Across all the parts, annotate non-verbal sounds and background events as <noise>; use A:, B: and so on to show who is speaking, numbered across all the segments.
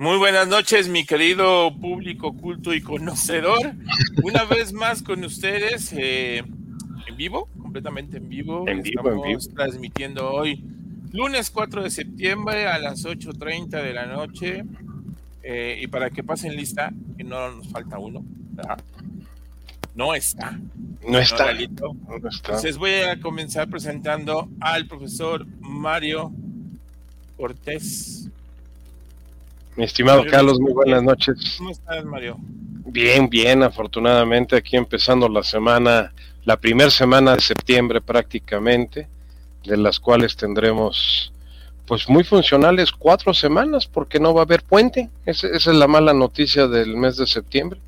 A: Muy buenas noches, mi querido público culto y conocedor. Una vez más con ustedes eh, en vivo, completamente en vivo.
B: En vivo, en vivo.
A: transmitiendo hoy, lunes 4 de septiembre a las 8.30 de la noche. Eh, y para que pasen lista, que no nos falta uno, ¿verdad? No está.
B: No está.
A: No, no está. Entonces voy a comenzar presentando al profesor Mario Cortés.
B: Mi estimado Mario, Carlos, muy buenas noches.
A: ¿Cómo estás, Mario?
B: Bien, bien, afortunadamente aquí empezando la semana, la primera semana de septiembre prácticamente, de las cuales tendremos pues muy funcionales cuatro semanas porque no va a haber puente. Esa, es la mala noticia del mes de septiembre,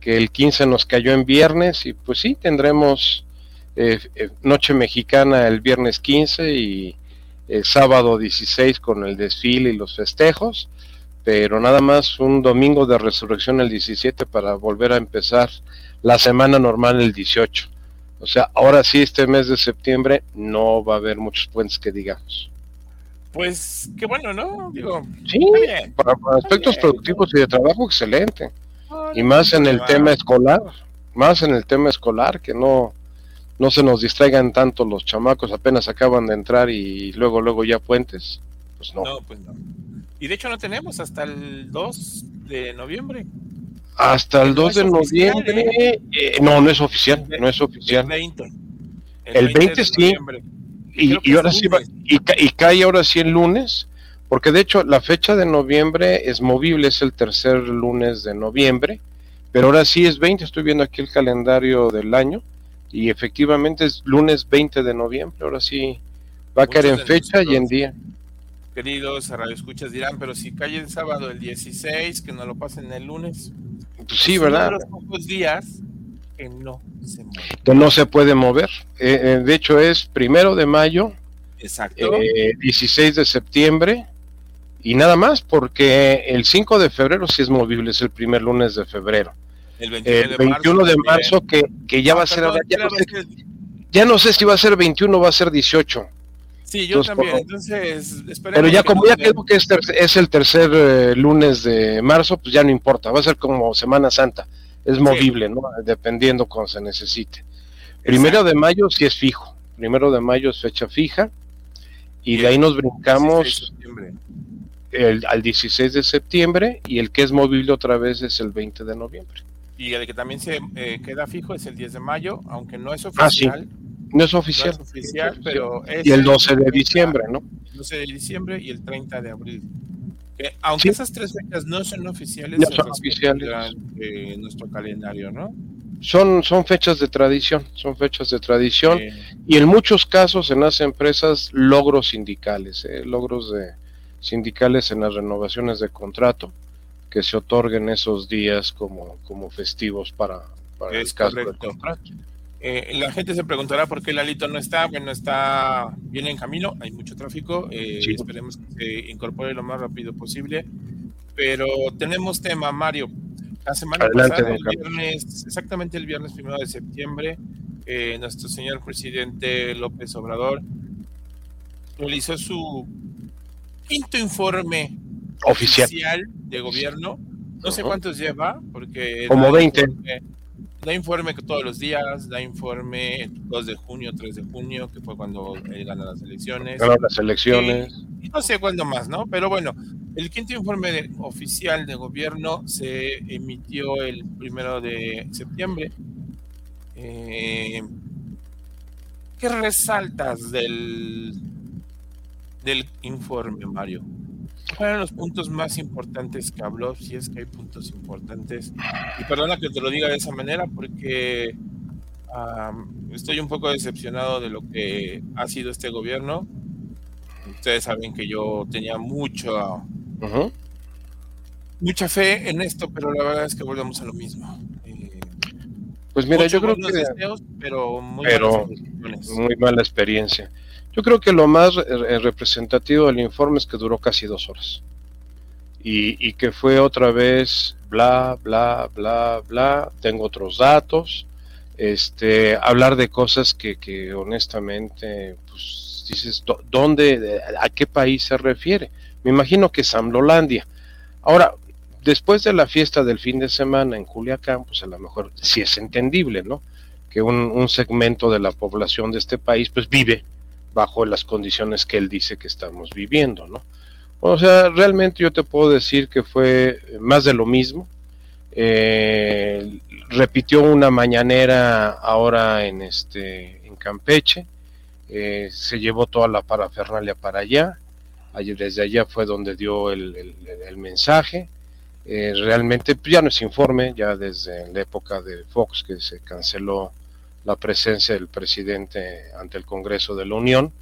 B: que el 15 nos cayó en viernes y pues sí, tendremos eh, eh, Noche Mexicana el viernes 15 y el sábado 16 con el desfile y los festejos pero nada más un domingo de resurrección el 17 para volver a empezar la semana normal el 18. O sea, ahora sí, este mes de septiembre no va a haber muchos puentes que digamos.
A: Pues qué bueno, ¿no? Digo,
B: sí, para, para aspectos productivos y de trabajo, excelente. Y más en el tema escolar, más en el tema escolar, que no, no se nos distraigan tanto los chamacos, apenas acaban de entrar y luego, luego ya puentes. Pues no.
A: No, pues no. Y de hecho no tenemos hasta el 2 de noviembre.
B: Hasta el 2 de noviembre. ¿eh? Eh, no, no es oficial, no es oficial.
A: El 20.
B: El, el 20, 20 sí. Y, y ahora sí va, y, y, cae ahora sí el lunes, porque de hecho la fecha de noviembre es movible, es el tercer lunes de noviembre, pero ahora sí es 20, estoy viendo aquí el calendario del año, y efectivamente es lunes 20 de noviembre, ahora sí va a caer en fecha y en día
A: queridos radioescuchas dirán, pero si cae el sábado el 16, que no lo pasen el lunes.
B: Pues sí, ¿verdad?
A: Los pocos días que no se mueve.
B: Que no se puede mover. Eh, de hecho, es primero de mayo,
A: Exacto.
B: Eh, 16 de septiembre y nada más, porque el 5 de febrero sí es movible, es el primer lunes de febrero.
A: El,
B: el 21 de marzo, que, que, ya ah, va a ser ahora. Ya no, sé, ya no sé si va a ser 21 o va a ser 18.
A: Sí, yo Entonces, también. Entonces,
B: Pero ya como ya quedó que es, ter es el tercer eh, lunes de marzo, pues ya no importa. Va a ser como Semana Santa. Es movible. ¿no? Dependiendo cuando se necesite. Primero de mayo sí es fijo. Primero de mayo es fecha fija. Y de ahí nos brincamos el, al 16 de septiembre. Y el que es movible otra vez es el 20 de noviembre.
A: Y el que también se eh, queda fijo es el 10 de mayo, aunque no es oficial.
B: Ah, sí. No es oficial.
A: No es oficial, pero es
B: y el 12 de diciembre, ¿no?
A: El 12 de diciembre y el 30 de abril. Que, aunque sí. esas tres fechas no son oficiales,
B: no son oficiales.
A: De nuestro calendario, ¿no?
B: Son, son fechas de tradición, son fechas de tradición eh, y en muchos casos en las empresas logros sindicales, eh, logros de sindicales en las renovaciones de contrato que se otorguen esos días como, como festivos para, para
A: es el caso correcto. del contrato. Eh, la gente se preguntará por qué Lalito no está. Bueno, está bien en camino, hay mucho tráfico. Eh, sí. Esperemos que se incorpore lo más rápido posible. Pero tenemos tema, Mario. La semana
B: Adelante,
A: pasada, el viernes, exactamente el viernes primero de septiembre, eh, nuestro señor presidente López Obrador realizó su quinto informe
B: oficial,
A: oficial de gobierno. No sé cuántos lleva, porque.
B: Como 20.
A: Informe, da informe todos los días, da informe 2 de junio, 3 de junio, que fue cuando él gana las elecciones.
B: Ganó las elecciones.
A: Y, no sé cuándo más, ¿no? Pero bueno, el quinto informe oficial de gobierno se emitió el primero de septiembre. Eh, ¿Qué resaltas del, del informe, Mario? ¿Cuáles fueron los puntos más importantes que habló? Si es que hay puntos importantes. Y perdona que te lo diga de esa manera porque estoy un poco decepcionado de lo que ha sido este gobierno. Ustedes saben que yo tenía mucho, mucha fe en esto, pero la verdad es que volvemos a lo mismo. Eh,
B: pues mira, yo creo que...
A: pero muy,
B: muy mala experiencia. Yo creo que lo más representativo del informe es que duró casi dos horas. Y, que fue otra vez bla, bla, bla, bla, tengo otros datos, este, hablar de cosas que, que honestamente, pues dices, ¿dónde, a qué país se refiere? Me imagino que Samlolandia. Ahora, después de la fiesta del fin de semana en Culiacán, pues a lo mejor sí es entendible, ¿no? Que un, un segmento de la población de este país, pues vive bajo las condiciones que él dice que estamos viviendo, ¿no? O sea, realmente yo te puedo decir que fue más de lo mismo, eh, repitió una mañanera ahora en este en Campeche, eh, se llevó toda la parafernalia para allá, desde allá fue donde dio el, mensaje. Eh, realmente pues, ya no es informe, ya desde la época de Fox que se canceló la presencia del presidente ante el Congreso de la Unión.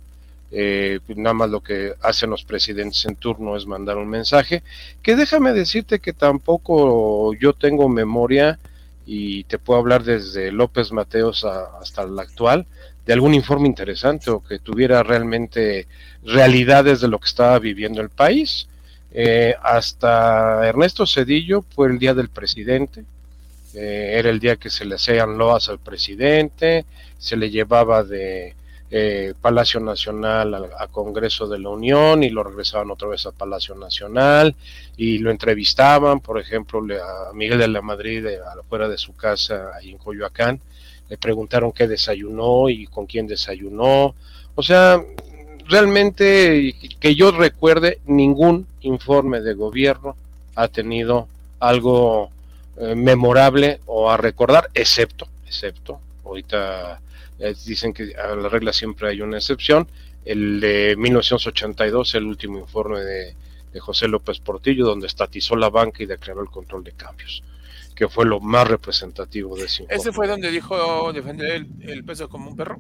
B: Eh, nada más lo que hacen los presidentes en turno es mandar un mensaje, que déjame decirte que tampoco yo tengo memoria y te puedo hablar desde López Mateos hasta el actual, de algún informe interesante o que tuviera realmente realidades de lo que estaba viviendo el país. Eh, hasta Ernesto Cedillo fue el día del presidente, eh, era el día que se le hacían loas al presidente, se le llevaba de eh, Palacio Nacional a, Congreso de la Unión y lo regresaban otra vez a Palacio Nacional y lo entrevistaban, por ejemplo, a Miguel de la Madrid afuera de su casa ahí en Coyoacán, le preguntaron qué desayunó y con quién desayunó, o sea, realmente que yo recuerde ningún informe de gobierno ha tenido algo eh, memorable o a recordar, excepto, excepto, ahorita eh, dicen que a la regla siempre hay una excepción. El de 1982, el último informe de, José López Portillo, donde estatizó la banca y declaró el control de cambios, que fue lo más representativo de ese informe.
A: ¿Ese fue donde dijo defender el, peso como un perro?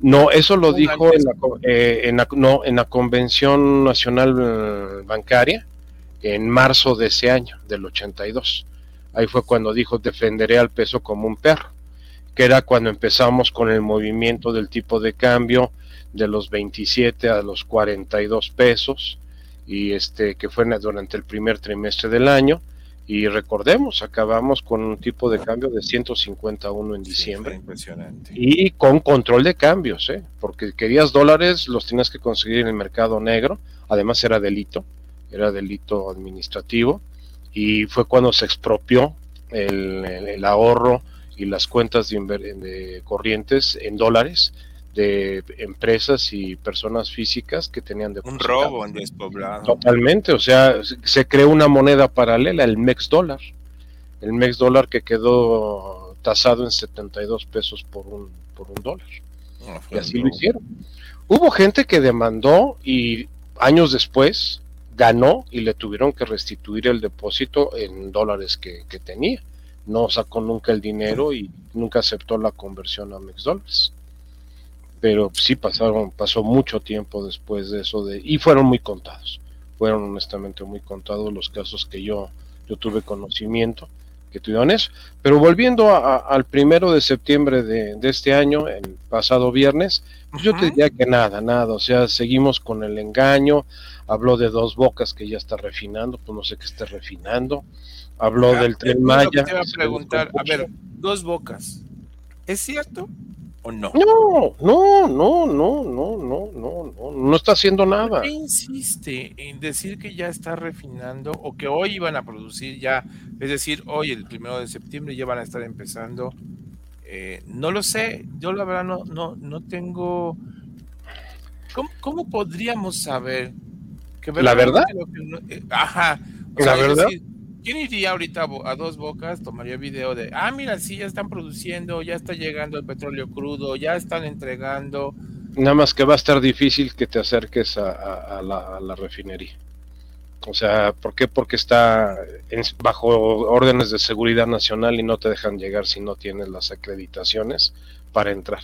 B: No, eso lo dijo en la, eh, en no, en la Convención Nacional Bancaria en marzo de ese año, del 82. Ahí fue cuando dijo defenderé al peso como un perro que era cuando empezamos con el movimiento del tipo de cambio de los 27 a los 42 pesos y este que fue durante el primer trimestre del año y recordemos acabamos con un tipo de cambio de 151 en diciembre
A: impresionante.
B: y con control de cambios ¿eh? porque querías dólares los tenías que conseguir en el mercado negro además era delito era delito administrativo y fue cuando se expropió el ahorro y las cuentas de, corrientes en dólares de empresas y personas físicas que tenían de
A: un robo en despoblado.
B: Totalmente o sea se creó una moneda paralela el mex dólar. El mex dólar que quedó tasado en 72 pesos por un por un dólar. Y así lo hicieron. Hubo gente que demandó y años después ganó y le tuvieron que restituir el depósito en dólares que tenía no sacó nunca el dinero y nunca aceptó la conversión a mex dólares. Pero sí pasaron, pasó mucho tiempo después de eso de, y fueron muy contados. Fueron honestamente muy contados los casos que yo, yo tuve conocimiento que tuvieron eso. Pero volviendo al primero de septiembre de, este año, el pasado viernes, pues yo te diría que nada, nada, o sea, seguimos con el engaño, habló de dos bocas que ya está refinando, pues no sé qué esté refinando, habló del tren Maya.
A: Te a preguntar, a ver, dos bocas, ¿es cierto o no?
B: No, no, no, no, no, no, no, no, no está haciendo nada.
A: qué insiste en decir que ya está refinando o que hoy iban a producir ya, es decir, hoy el primero de septiembre ya van a estar empezando? Eh, no lo sé, yo la verdad no, no, no tengo. ¿Cómo, ¿Cómo podríamos saber
B: ¿La verdad?
A: Eh, ajá.
B: ¿La verdad?
A: ¿Quién iría ahorita a dos bocas? Tomaría video de, ah, mira, sí, ya están produciendo, ya está llegando el petróleo crudo, ya están entregando.
B: Nada más que va a estar difícil que te acerques a, la, refinería. O sea, ¿por qué? Porque está bajo órdenes de seguridad nacional y no te dejan llegar si no tienes las acreditaciones para entrar.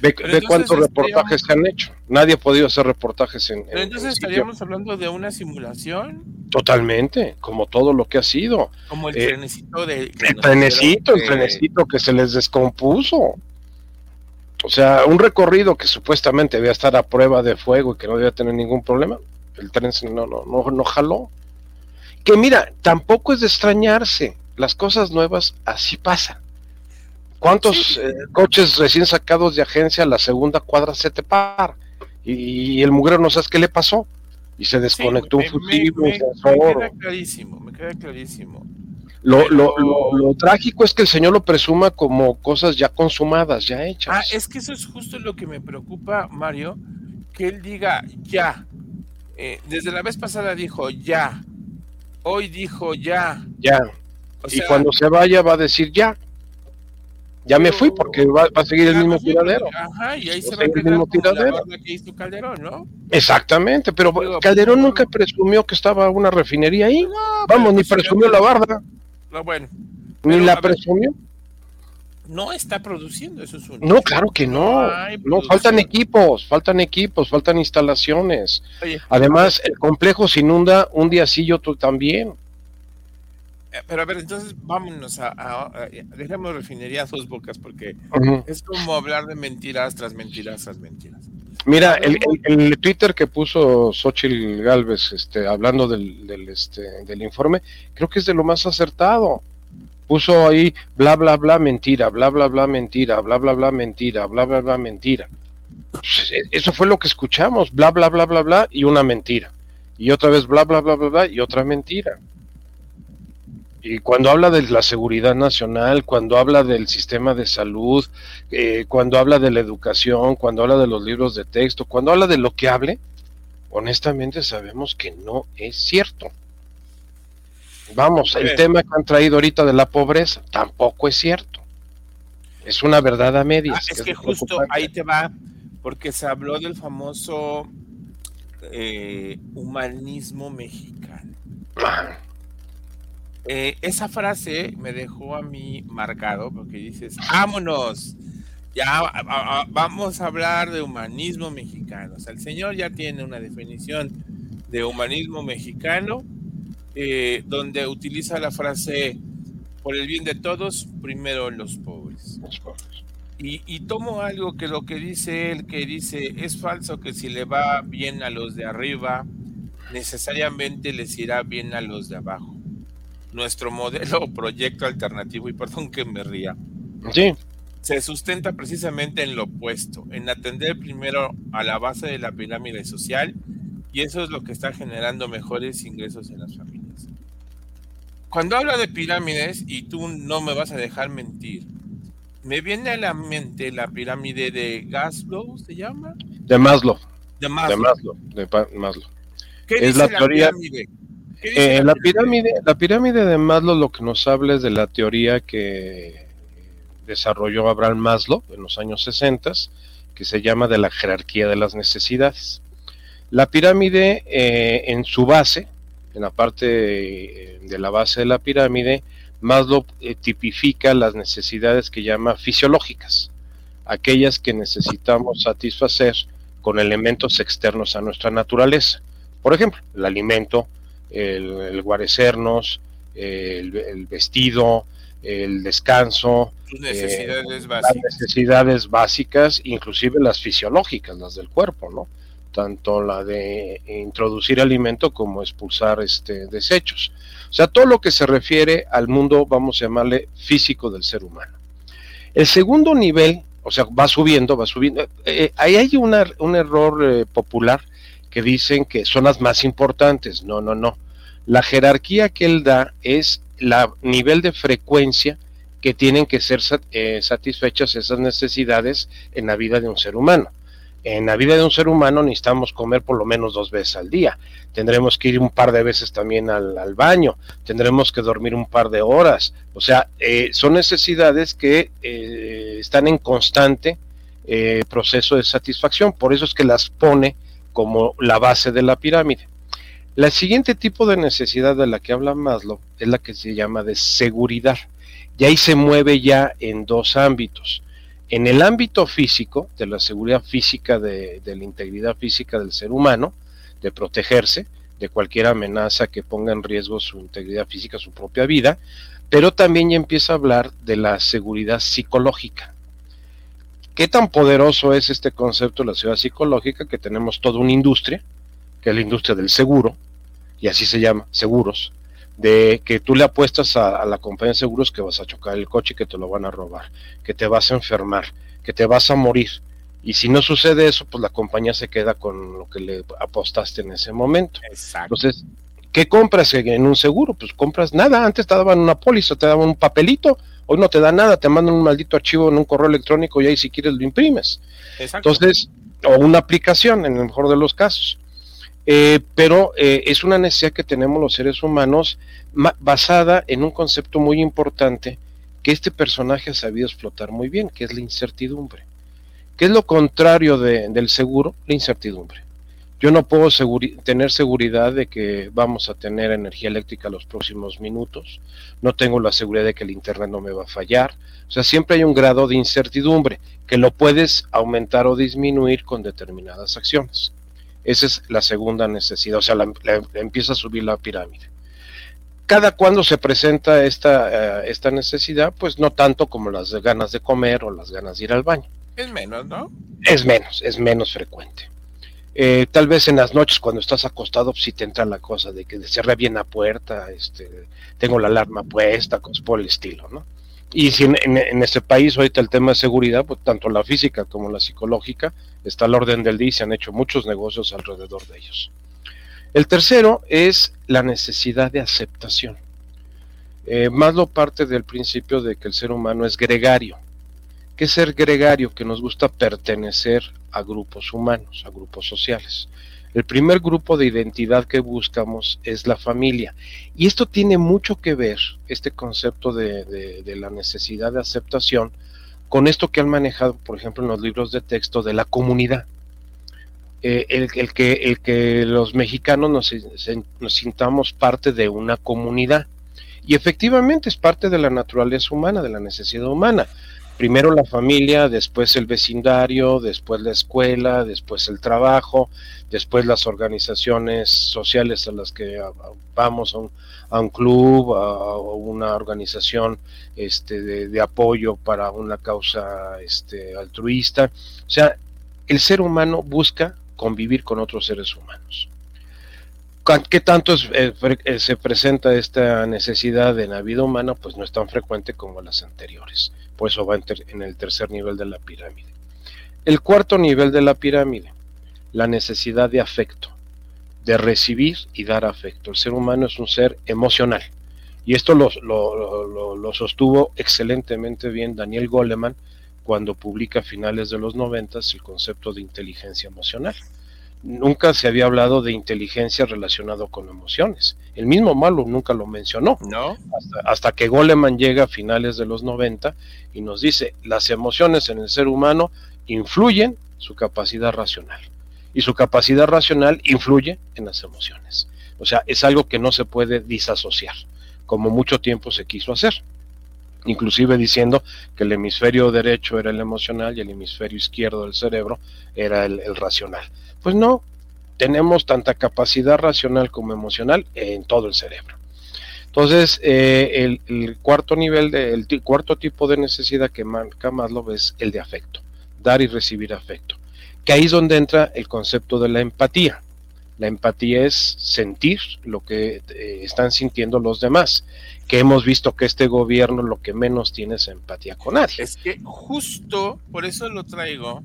B: Ve, cuántos reportajes se han hecho. Nadie ha podido hacer reportajes en.
A: Pero entonces estaríamos hablando de una simulación.
B: Totalmente, como todo lo que ha sido.
A: Como el trenecito de.
B: El trenecito, el trenecito que se les descompuso. O sea, un recorrido que supuestamente debía estar a prueba de fuego y que no debía tener ningún problema. El tren no, no, no, no jaló. Que mira, tampoco es de extrañarse. Las cosas nuevas así pasan. ¿Cuántos eh, coches recién sacados de agencia la segunda cuadra se te para? Y, el mugrero no sabes qué le pasó. Y se desconectó un fusible,
A: me, queda clarísimo, me queda clarísimo.
B: Lo, lo, lo, trágico es que el señor lo presuma como cosas ya consumadas, ya hechas.
A: Ah, es que eso es justo lo que me preocupa, Mario, que él diga ya. Eh, desde la vez pasada dijo ya. Hoy dijo ya.
B: Ya. y cuando se vaya va a decir ya ya me fui porque va, a seguir el mismo tiradero.
A: Ajá, y ahí se va a el mismo tiradero. que hizo Calderón, ¿no?
B: Exactamente, pero Calderón nunca presumió que estaba una refinería ahí. Vamos, ni presumió la barda.
A: No, bueno.
B: Ni la presumió.
A: No está produciendo, eso es un.
B: No, claro que no. No, faltan equipos, faltan equipos, faltan instalaciones. Además, el complejo se inunda un día sí y otro también.
A: Eh, pero a ver, entonces vámonos a, a, dejemos refinería a sus bocas porque es como hablar de mentiras tras mentiras tras mentiras.
B: Mira, el, el, Twitter que puso Xochitl Galvez, este, hablando del, del, este, del informe, creo que es de lo más acertado. Puso ahí bla bla bla mentira, bla bla bla mentira, bla bla bla mentira, bla bla bla mentira. Pues, e, eso fue lo que escuchamos, bla bla bla bla bla y una mentira. Y otra vez bla bla bla bla bla y otra mentira. Y cuando habla de la seguridad nacional, cuando habla del sistema de salud, eh, cuando habla de la educación, cuando habla de los libros de texto, cuando habla de lo que hable, honestamente sabemos que no es cierto. Vamos, el tema que han traído ahorita de la pobreza tampoco es cierto. Es una verdad a medias.
A: Ah, es que, justo ahí te va, porque se habló del famoso eh, humanismo mexicano. Eh, esa frase me dejó a mí marcado porque dices, vámonos, ya vamos a hablar de humanismo mexicano. O sea, el señor ya tiene una definición de humanismo mexicano eh, donde utiliza la frase, por el bien de todos, primero los pobres. Y, y, tomo algo que lo que dice él, que dice, es falso que si le va bien a los de arriba, necesariamente les irá bien a los de abajo nuestro modelo o proyecto alternativo, y perdón que me ría,
B: sí.
A: se sustenta precisamente en lo opuesto, en atender primero a la base de la pirámide social, y eso es lo que está generando mejores ingresos en las familias. Cuando hablo de pirámides, y tú no me vas a dejar mentir, me viene a la mente la pirámide de Gaslow, ¿se llama?
B: De Maslow.
A: De Maslow.
B: De Maslow. ¿Qué es la, teoría. Pirámide? Eh, la, pirámide, la pirámide de Maslow lo que nos habla es de la teoría que desarrolló Abraham Maslow en los años 60, que se llama de la jerarquía de las necesidades. La pirámide eh, en su base, en la parte de la base de la pirámide, Maslow eh, tipifica las necesidades que llama fisiológicas, aquellas que necesitamos satisfacer con elementos externos a nuestra naturaleza. Por ejemplo, el alimento, el, guarecernos, el, vestido, el descanso,
A: necesidades,
B: eh, las necesidades básicas, inclusive las fisiológicas, las del cuerpo, ¿no? Tanto la de introducir alimento como expulsar este, desechos. O sea, todo lo que se refiere al mundo, vamos a llamarle físico del ser humano. El segundo nivel, o sea, va subiendo, va subiendo. Eh, ahí hay un error eh, popular que dicen que son las más importantes. No, no, no. La jerarquía que él da es la nivel de frecuencia que tienen que ser eh, satisfechas esas necesidades en la vida de un ser humano. En la vida de un ser humano necesitamos comer por lo menos dos veces al día. Tendremos que ir un par de veces también al, baño. Tendremos que dormir un par de horas. O sea, eh, son necesidades que eh, están en constante proceso de satisfacción. Por eso es que las pone como la base de la pirámide. La siguiente tipo de necesidad de la que habla Maslow es la que se llama de seguridad. Y ahí se mueve ya en dos ámbitos. En el ámbito físico, de la seguridad física, de, la integridad física del ser humano, de protegerse de cualquier amenaza que ponga en riesgo su integridad física, su propia vida, pero también ya empieza a hablar de la seguridad psicológica. ¿Qué tan poderoso es este concepto de la seguridad psicológica que tenemos toda una industria, que es la industria del seguro, y así se llama, seguros, de que tú le apuestas a, la compañía de seguros que vas a chocar el coche y que te lo van a robar, que te vas a enfermar, que te vas a morir. Y si no sucede eso, pues la compañía se queda con lo que le apostaste en ese momento. Entonces, ¿qué compras en un seguro? Pues compras nada. Antes te daban una póliza, te daban un papelito. Hoy no te da nada, te mandan un maldito archivo en un correo electrónico y ahí si quieres lo imprimes. Entonces, o una aplicación en el mejor de los casos. Eh, pero eh, es una necesidad que tenemos los seres humanos basada en un concepto muy importante que este personaje ha sabido explotar muy bien, que es la incertidumbre. ¿Qué es lo contrario del seguro? La incertidumbre. Yo no puedo tener seguridad de que vamos a tener energía eléctrica los próximos minutos, no tengo la seguridad de que el Internet no me va a fallar, o sea, siempre hay un grado de incertidumbre que lo puedes aumentar o disminuir con determinadas acciones. Esa es la segunda necesidad, o sea, empieza a subir la pirámide. Cada cuando se presenta esta, eh, esta necesidad, pues no tanto como las ganas de comer o las ganas de ir al baño.
A: Es menos, ¿no?
B: Es menos, es menos frecuente. Eh, tal vez en las noches cuando estás acostado, pues sí te entra la cosa de que cerré bien la puerta, este, tengo la alarma puesta, cosas por el estilo, ¿no? Y si en, en, este país ahorita el tema de seguridad, pues tanto la física como la psicológica, está al orden del día y se han hecho muchos negocios alrededor de ellos. El tercero es la necesidad de aceptación. Eh, más lo parte del principio de que el ser humano es gregario. ¿Qué ser gregario? Que nos gusta pertenecer a grupos humanos, a grupos sociales. El primer grupo de identidad que buscamos es la familia. Y esto tiene mucho que ver, este concepto de, la necesidad de aceptación, con esto que han manejado, por ejemplo, en los libros de texto de la comunidad. Eh, el, que, los mexicanos nos, nos sintamos parte de una comunidad. Y efectivamente es parte de la naturaleza humana, de la necesidad humana primero la familia, después el vecindario, después la escuela, después el trabajo, después las organizaciones sociales a las que vamos a un, club, a, una organización este, de, apoyo para una causa este, altruista. O sea, el ser humano busca convivir con otros seres humanos. ¿Qué tanto eh, eh, se presenta esta necesidad en la vida humana? Pues no es tan frecuente como las anteriores por eso va en, el tercer nivel de la pirámide. El cuarto nivel de la pirámide, la necesidad de afecto, de recibir y dar afecto. El ser humano es un ser emocional. Y esto lo, lo, sostuvo excelentemente bien Daniel Goleman cuando publica a finales de los noventas el concepto de inteligencia emocional nunca se había hablado de inteligencia relacionado con emociones. El mismo Malo nunca lo mencionó.
A: No.
B: Hasta, que Goleman llega a finales de los 90 y nos dice, las emociones en el ser humano influyen su capacidad racional. Y su capacidad racional influye en las emociones. O sea, es algo que no se puede disasociar, como mucho tiempo se quiso hacer. Inclusive diciendo que el hemisferio derecho era el emocional y el hemisferio izquierdo del cerebro era el racional pues no, tenemos tanta capacidad racional como emocional en todo el cerebro. Entonces, eh, el, cuarto nivel, de, el cuarto tipo de necesidad que marca Maslow es el de afecto, dar y recibir afecto, que ahí es donde entra el concepto de la empatía. La empatía es sentir lo que eh, están sintiendo los demás, que hemos visto que este gobierno lo que menos tiene es empatía con nadie.
A: Es que justo por eso lo traigo,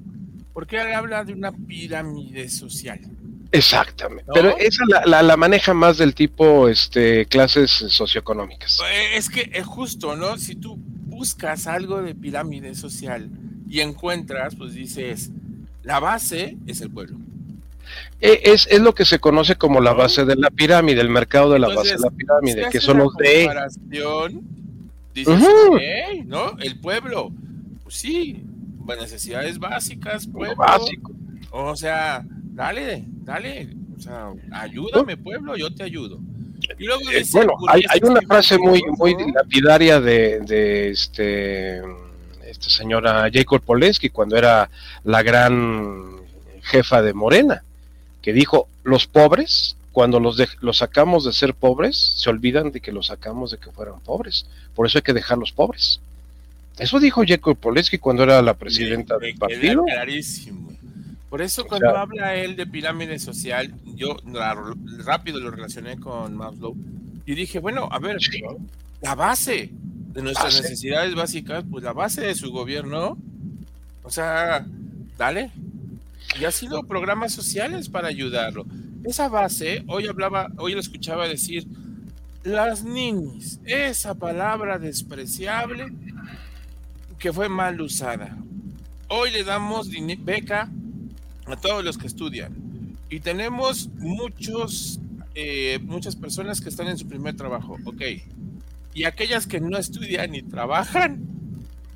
A: porque él habla de una pirámide social.
B: Exactamente. Pero esa la, la, maneja más del tipo este, clases socioeconómicas.
A: Eh, es que es justo, ¿no? Si tú buscas algo de pirámide social y encuentras, pues dices, La base es el pueblo.
B: E, es, es, lo que se conoce como la base de la pirámide, el mercado de la base de la pirámide, que son los de...
A: Dices, ¿no? El pueblo, pues sí, necesidades básicas, pueblo. Básico. O sea, dale, dale, o sea, ayúdame, pueblo, yo te ayudo.
B: Y luego eh, bueno, hay, hay una frase muy, muy lapidaria de, de este esta señora Jacob Polensky cuando era la gran jefa de Morena, que dijo, los pobres, cuando los, los sacamos de ser pobres, se olvidan de que los sacamos de que fueran pobres. Por eso hay que dejarlos pobres. Eso dijo Jacob Polensky cuando era la presidenta del partido.
A: Clarísimo. Por eso cuando habla él de pirámide social, yo rápido lo relacioné con Maslow y dije, bueno, a ver, la base de nuestras necesidades básicas, pues la base de su gobierno, o sea, dale. Y ha sido programas sociales para ayudarlo. Esa base, hoy hablaba, hoy lo escuchaba decir, las niñas, esa palabra despreciable que fue mal usada. Hoy le damos beca a todos los que estudian y tenemos muchos, eh, muchas personas que están en su primer trabajo, ok, y aquellas que no estudian ni trabajan.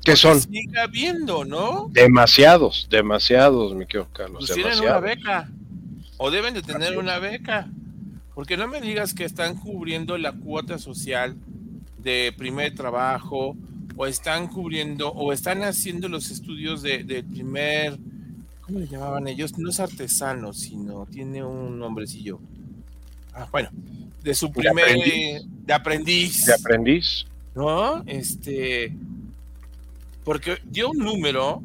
B: ¿Qué pues son?
A: Siga viendo, ¿no?
B: Demasiados, demasiados, mi querido Carlos.
A: Pues tienen una beca. O deben de tener una beca. Porque no me digas que están cubriendo la cuota social de primer trabajo, o están cubriendo, o están haciendo los estudios de, de primer, ¿cómo le llamaban ellos? No es artesano, sino tiene un nombrecillo. Ah, bueno, de su primer de aprendiz.
B: De aprendiz.
A: ¿No? Este porque dio un número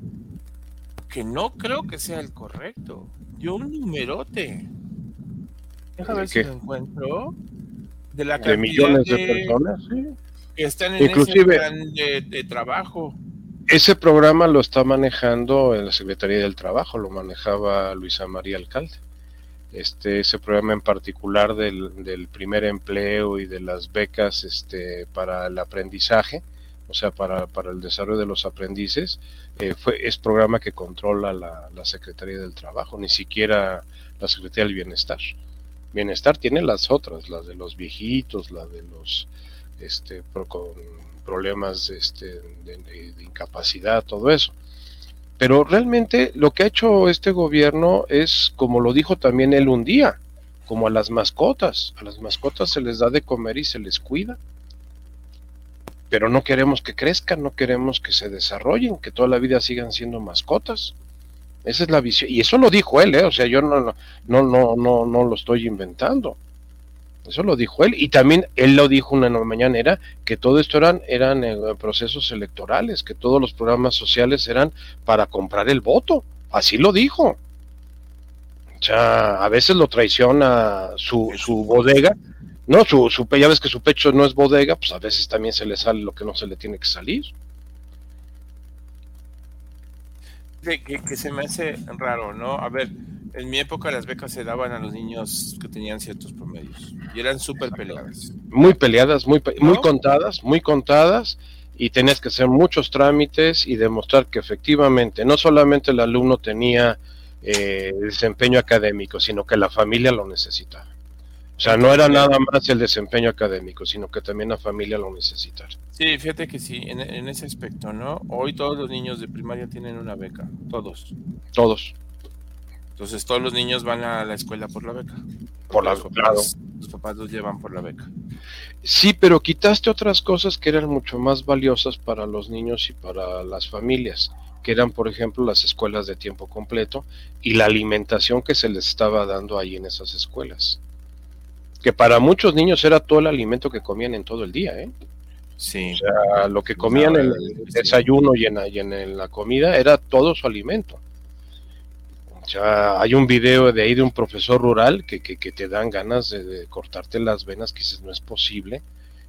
A: que no creo que sea el correcto. Dio un numerote. Déjame ver si lo encuentro. De la
B: de millones de, personas, sí.
A: Que están en ese plan de, de trabajo.
B: Ese programa lo está manejando en la Secretaría del Trabajo, lo manejaba Luisa María Alcalde este, ese programa en particular del, del, primer empleo y de las becas este, para el aprendizaje, o sea, para, para el desarrollo de los aprendices, eh, fue, es programa que controla la, la, Secretaría del Trabajo, ni siquiera la Secretaría del Bienestar. Bienestar tiene las otras, las de los viejitos, la de los este, con problemas este, de, incapacidad, todo eso pero realmente lo que ha hecho este gobierno es, como lo dijo también él un día, como a las mascotas. A las mascotas se les da de comer y se les cuida. Pero no queremos que crezcan, no queremos que se desarrollen, que toda la vida sigan siendo mascotas. Esa es la visión. Y eso lo dijo él, ¿eh? o sea, yo no, no, no, no, no lo estoy inventando. Eso lo dijo él. Y también él lo dijo una mañanera, que todo esto eran, eran eh, procesos electorales, que todos los programas sociales eran para comprar el voto. Así lo dijo. O sea, a veces lo traiciona su, su bodega. No, su, su, ya ves que su pecho no es bodega, pues a veces también se le sale lo que no se le tiene que salir.
A: Que, que se me hace raro, ¿no? A ver, en mi época las becas se daban a los niños que tenían ciertos promedios y eran súper peleadas.
B: Muy peleadas, muy, muy contadas, muy contadas y tenías que hacer muchos trámites y demostrar que efectivamente no solamente el alumno tenía eh, desempeño académico, sino que la familia lo necesitaba. O sea, no era nada más el desempeño académico, sino que también la familia lo necesitaba.
A: Sí, fíjate que sí, en, en ese aspecto, ¿no? Hoy todos los niños de primaria tienen una beca, todos.
B: Todos.
A: Entonces todos los niños van a la escuela por la beca.
B: Por
A: los
B: papás,
A: los papás los llevan por la beca.
B: Sí, pero quitaste otras cosas que eran mucho más valiosas para los niños y para las familias, que eran, por ejemplo, las escuelas de tiempo completo y la alimentación que se les estaba dando ahí en esas escuelas. Que para muchos niños era todo el alimento que comían en todo el día, ¿eh?
A: Sí.
B: O sea, lo que comían en el desayuno y en, y en la comida era todo su alimento hay un video de ahí de un profesor rural que, que, te dan ganas de, cortarte las venas, que dices, no es posible.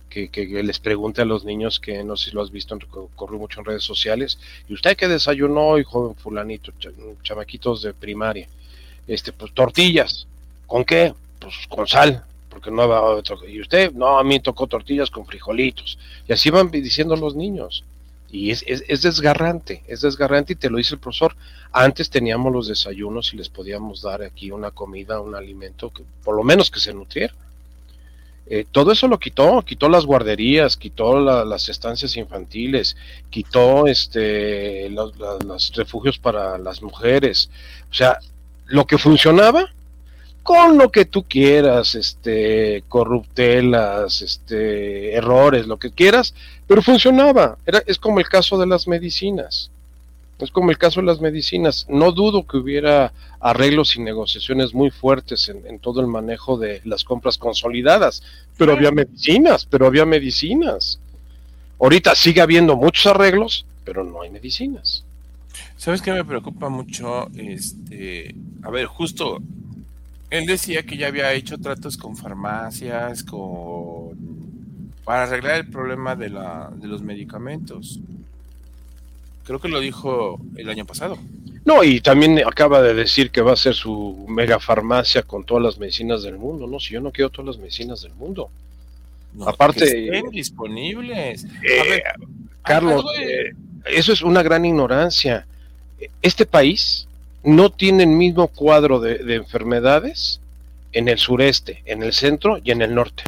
B: Que, les pregunte a los niños, que no sé si lo has visto, corrió mucho en redes sociales, y usted qué desayunó, joven fulanito, chamaquitos de primaria, este, pues tortillas, ¿con qué? Pues con sal, porque no va otro. Y usted, no, a mí tocó tortillas con frijolitos. Y así van diciendo los niños. Y es, es, desgarrante, es desgarrante y te lo dice el profesor. Antes teníamos los desayunos y les podíamos dar aquí una comida, un alimento, por lo menos que se nutriera. Eh, todo eso lo quitó, quitó las guarderías, quitó las estancias infantiles, quitó este, los, los, refugios para las mujeres. O sea, lo que funcionaba, con lo que tú quieras, este, corruptelas, este, errores, lo que quieras, pero funcionaba. Era, es como el caso de las medicinas. Es como el caso de las medicinas. No dudo que hubiera arreglos y negociaciones muy fuertes en, todo el manejo de las compras consolidadas, pero había medicinas, pero había medicinas. Ahorita sigue habiendo muchos arreglos, pero no hay medicinas.
A: ¿Sabes qué me preocupa mucho? Este, a ver, justo él decía que ya había hecho tratos con farmacias, con para arreglar el problema de, la, de los medicamentos. Creo que lo dijo el año pasado.
B: No, y también acaba de decir que va a ser su mega farmacia con todas las medicinas del mundo. No, si yo no quiero todas las medicinas del mundo. Aparte.
A: estén disponibles.
B: Eh, Carlos, eh, eso es una gran ignorancia. Este país no tiene el mismo cuadro de, enfermedades en el sureste, en el centro y en el norte.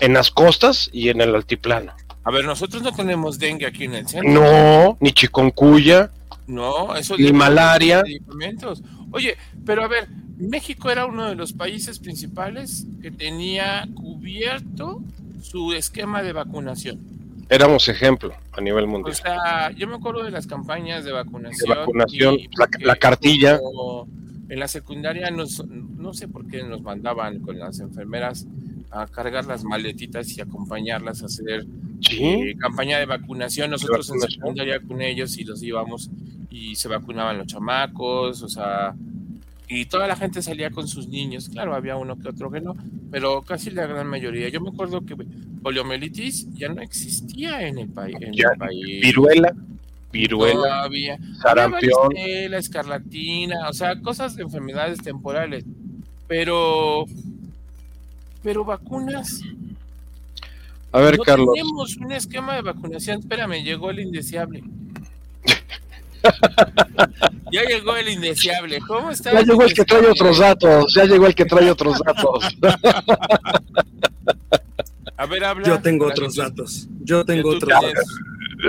B: En las costas y en el altiplano.
A: A ver, nosotros no tenemos dengue aquí en el centro.
B: No, ni chikungunya.
A: No, eso
B: ni malaria.
A: Oye, pero a ver, México era uno de los países principales que tenía cubierto su esquema de vacunación
B: éramos ejemplo a nivel mundial.
A: O sea, yo me acuerdo de las campañas de vacunación.
B: De vacunación, la, cartilla.
A: En la secundaria nos, no sé por qué nos mandaban con las enfermeras a cargar las maletitas y acompañarlas a hacer eh, campaña de vacunación. Nosotros en secundaria con ellos y los íbamos y se vacunaban los chamacos, o sea, y toda la gente salía con sus niños. Claro, había uno que otro que no, pero casi la gran mayoría. Yo me acuerdo que poliomielitis ya no existía en el, país.
B: Viruela, viruela,
A: había
B: sarampión,
A: la escarlatina, o sea, cosas de enfermedades temporales. Pero, pero vacunas.
B: A ver, Carlos.
A: Tenemos un esquema de vacunación. Espérame, llegó el indeseable. <laughs> ya llegó el indeseable. ¿Cómo está?
B: Ya llegó el que trae otros datos. Ya llegó el que trae otros datos.
A: A ver, habla.
C: Yo tengo otros datos. Yo tengo otros datos.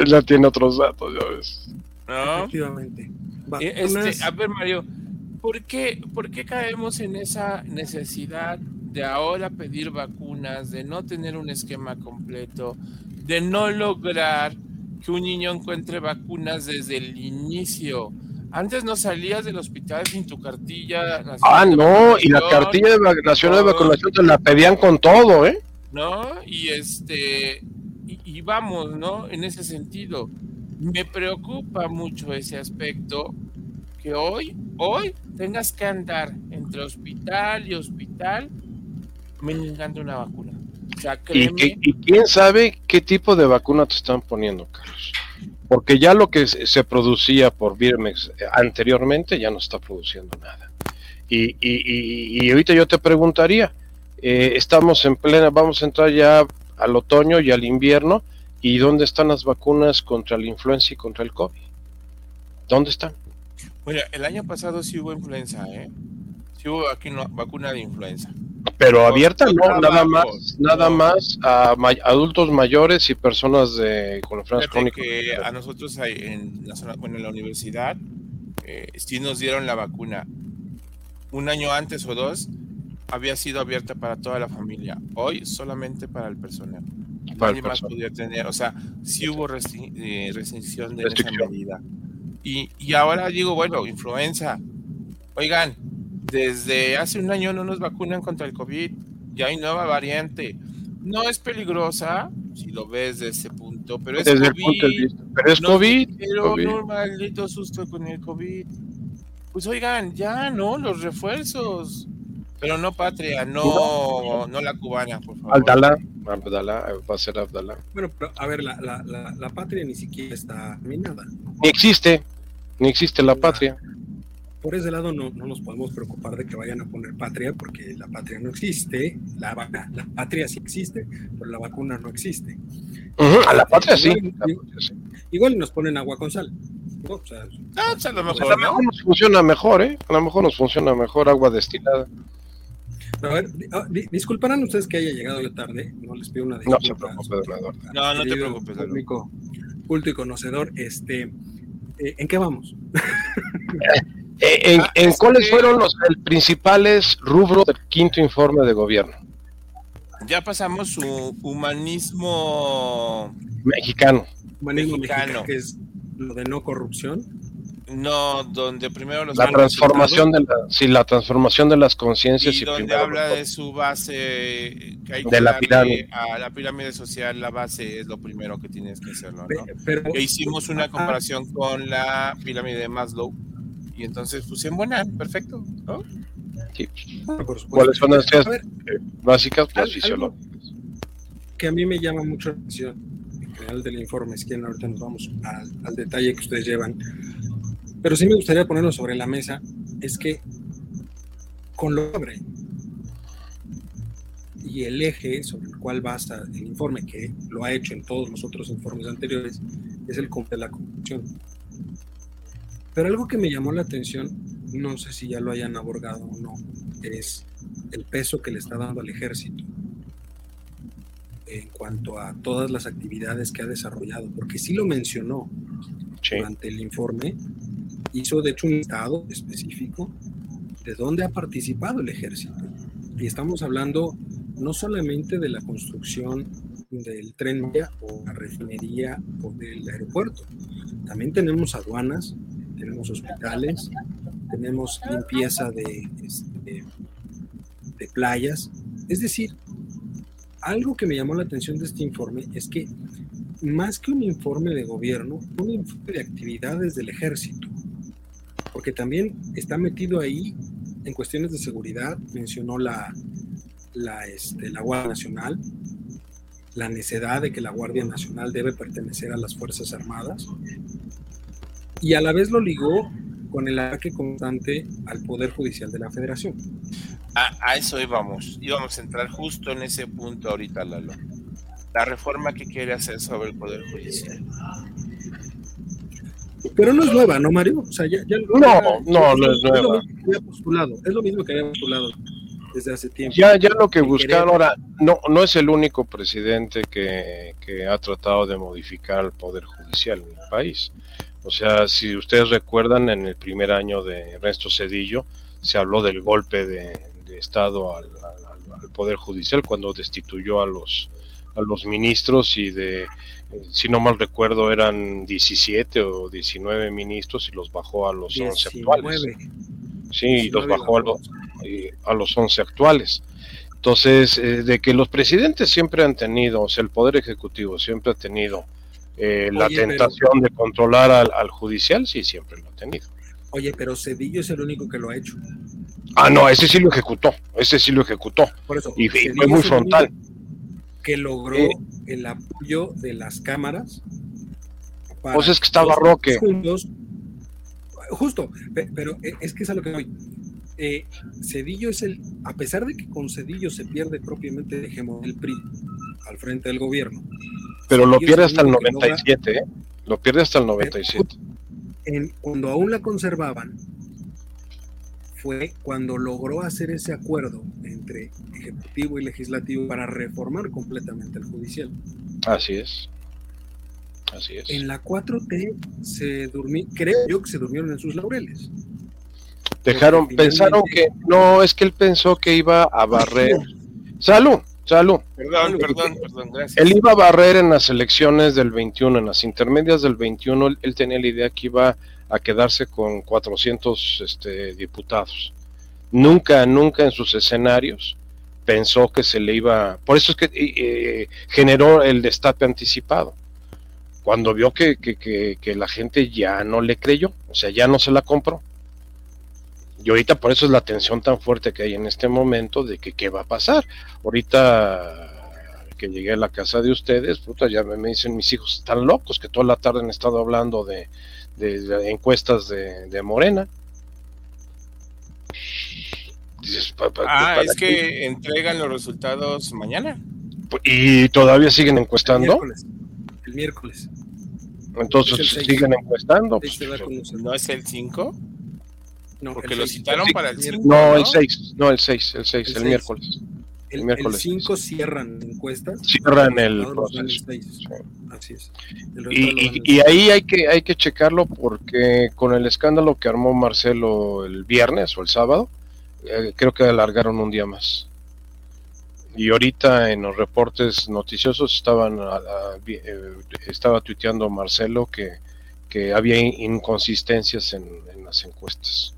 B: Ya tiene otros datos, ya ves.
A: ¿No?
C: Efectivamente.
A: Eh, este, a ver, Mario, ¿por qué, ¿por qué caemos en esa necesidad de ahora pedir vacunas, de no tener un esquema completo, de no lograr que un niño encuentre vacunas desde el inicio. Antes no salías del hospital sin tu cartilla.
B: Ah, no, y la cartilla de nacional de vacunación te la pedían con todo, ¿eh?
A: ¿No? Y este, y, vamos, ¿no? En ese sentido, me preocupa mucho ese aspecto que hoy, hoy tengas que andar entre hospital y hospital mendigando una vacuna.
B: ¿Y, quién sabe qué tipo de vacuna te están poniendo, Carlos? Porque ya lo que se producía por Birmex anteriormente ya no está produciendo nada. Y, y, ahorita yo te preguntaría, eh, estamos en plena, vamos a entrar ya al otoño y al invierno, ¿y dónde están las vacunas contra la influenza y contra el COVID? ¿Dónde están?
A: Bueno, el año pasado sí hubo influenza, ¿eh? Sí hubo aquí una vacuna de influenza.
B: Pero abierta no, nada más, nada más a adultos mayores y personas de con enfermedades crónicas.
A: Que a nosotros en la zona, bueno, en la universidad eh, sí nos dieron la vacuna. Un año antes o dos había sido abierta para toda la familia. Hoy solamente para el personal. Nadie más podía tener, o sea, sí hubo eh, restricción de esa medida. Y, y ahora digo, bueno, influenza. Oigan, desde hace un año no nos vacunan contra el COVID, ya hay nueva variante. No es peligrosa, si lo ves desde ese punto, pero es COVID.
B: pero es COVID.
A: Pero no, maldito susto con el COVID. Pues oigan, ya, ¿no? Los refuerzos. Pero no patria, no, no la cubana, por favor.
B: Abdala, Abdala, va a ser Abdala.
C: Bueno, pero a ver, la, la, la, la patria ni siquiera está minada.
B: Ni existe, ni existe la patria
C: por ese lado no, no, nos podemos preocupar de que vayan a poner patria, porque la patria no existe, la, la patria sí existe, pero la vacuna no existe.
B: a la patria sí.
C: Igual, nos ponen agua con sal. O
A: sea, ah, pues a lo mejor,
B: nos funciona mejor, ¿eh? A lo mejor nos funciona mejor agua destilada.
C: A ver, ah, disculparán ustedes que haya llegado yo tarde, no les pido una disculpa.
B: No se preocupe,
A: No, no te preocupes,
C: público, culto y conocedor, este, eh, ¿en qué vamos? <laughs>
B: Eh, ¿En, ah, en cuáles fueron los principales rubros del quinto informe de gobierno?
A: Ya pasamos su humanismo
B: mexicano.
C: Humanismo mexicano, que es lo de no corrupción.
A: No, donde primero los
B: la transformación de la, sí, la transformación de las conciencias
A: y, donde habla de su base que hay
B: de la pirámide
A: a la pirámide social la base es lo primero que tienes que hacerlo, ¿no? Pero, e hicimos una comparación con la pirámide de Maslow y entonces pues en buena, perfecto, ¿no?
B: Sí. ¿Cuáles son las básicas? Las fisiológicas.
C: Que a mí me llama mucho la atención en general del informe, es que ahorita nos vamos al, al detalle que ustedes llevan pero sí me gustaría ponerlo sobre la mesa, es que con lo abre y el eje sobre el cual basa el informe, que lo ha hecho en todos los otros informes anteriores, es el de la corrupción. Pero algo que me llamó la atención, no sé si ya lo hayan abordado o no, es el peso que le está dando al ejército en cuanto a todas las actividades que ha desarrollado, porque sí lo mencionó durante el informe, hizo de hecho un estado específico de dónde ha participado el ejército. Y estamos hablando no solamente de la construcción del tren o la refinería o del aeropuerto, también tenemos aduanas, tenemos hospitales, tenemos limpieza de, este, de playas. Es decir, algo que me llamó la atención de este informe es que más que un informe de gobierno, un informe de actividades del ejército porque también está metido ahí en cuestiones de seguridad, mencionó la, la, este, la Guardia Nacional, la necedad de que la Guardia Nacional debe pertenecer a las Fuerzas Armadas, y a la vez lo ligó con el ataque constante al Poder Judicial de la Federación.
A: A, a, eso íbamos, íbamos a entrar justo en ese punto ahorita, Lalo. La reforma que quiere hacer sobre el Poder Judicial.
C: Pero no es nueva, ¿no, Mario? O sea, ya,
B: no, no, no es nueva.
C: Es lo mismo que había postulado desde hace tiempo.
B: Ya, ya lo que buscaron ahora, no, no es el único presidente que, que ha tratado de modificar el Poder Judicial en el país. O sea, si ustedes recuerdan, en el primer año de Ernesto Cedillo se habló del golpe de, Estado al, al, Poder Judicial cuando destituyó a los, a los ministros y de si no mal recuerdo, eran 17 o 19 ministros y los bajó a los 11 actuales. Sí, los bajó a los, a los 11 actuales. Entonces, eh, de que los presidentes siempre han tenido, o sea, el Poder Ejecutivo siempre ha tenido eh, la tentación de controlar al, judicial, sí, siempre lo ha tenido.
C: Oye, pero Cedillo es el único que lo ha hecho.
B: Ah, no, ese sí lo ejecutó, ese sí lo ejecutó.
C: Por eso,
B: y, fue muy frontal
C: que logró eh, el apoyo de las cámaras.
B: Pues es que estaba Roque.
C: justo, pero e, es que es a lo que voy. Eh, Cedillo es el, a pesar de que con Cedillo se pierde propiamente el del PRI al frente del gobierno.
B: Pero lo pierde hasta el 97, ¿eh? Lo pierde hasta el 97.
C: En, cuando aún la conservaban, fue cuando logró hacer ese acuerdo entre ejecutivo y legislativo para reformar completamente el judicial.
B: Así es. Así es.
C: En la 4T se durmió, creo yo que se durmieron en sus laureles.
B: Dejaron, pensaron que no, es que él pensó que iba a barrer. <laughs> Salud, salud.
A: Perdón, perdón, perdón, gracias.
B: Él iba a barrer en las elecciones del 21, en las intermedias del 21, él tenía la idea que iba a quedarse con 400 este, diputados. Nunca, nunca en sus escenarios pensó que se le iba... Por eso es que eh, generó el destape anticipado. Cuando vio que, que, la gente ya no le creyó, o sea, ya no se la compró. Y ahorita por eso es la tensión tan fuerte que hay en este momento de que qué va a pasar. Ahorita que llegué a la casa de ustedes, puta, ya me, me dicen mis hijos están locos, que toda la tarde han estado hablando de, de, encuestas de, Morena.
A: ah, es que entregan los resultados mañana.
B: ¿Y todavía siguen encuestando?
C: El miércoles.
B: Entonces, ¿siguen encuestando?
A: ¿No es el 5? No, Porque lo citaron para el miércoles.
B: No, el 6, no, el 6, el 6, el, miércoles.
C: El, miércoles. 5 cierran encuestas.
B: Cierran el proceso. Así es. Y, y, ahí hay que, hay que checarlo porque con el escándalo que armó Marcelo el viernes o el sábado, eh, creo que alargaron un día más. Y ahorita en los reportes noticiosos estaban eh, estaba tuiteando Marcelo que, que había inconsistencias en, las encuestas.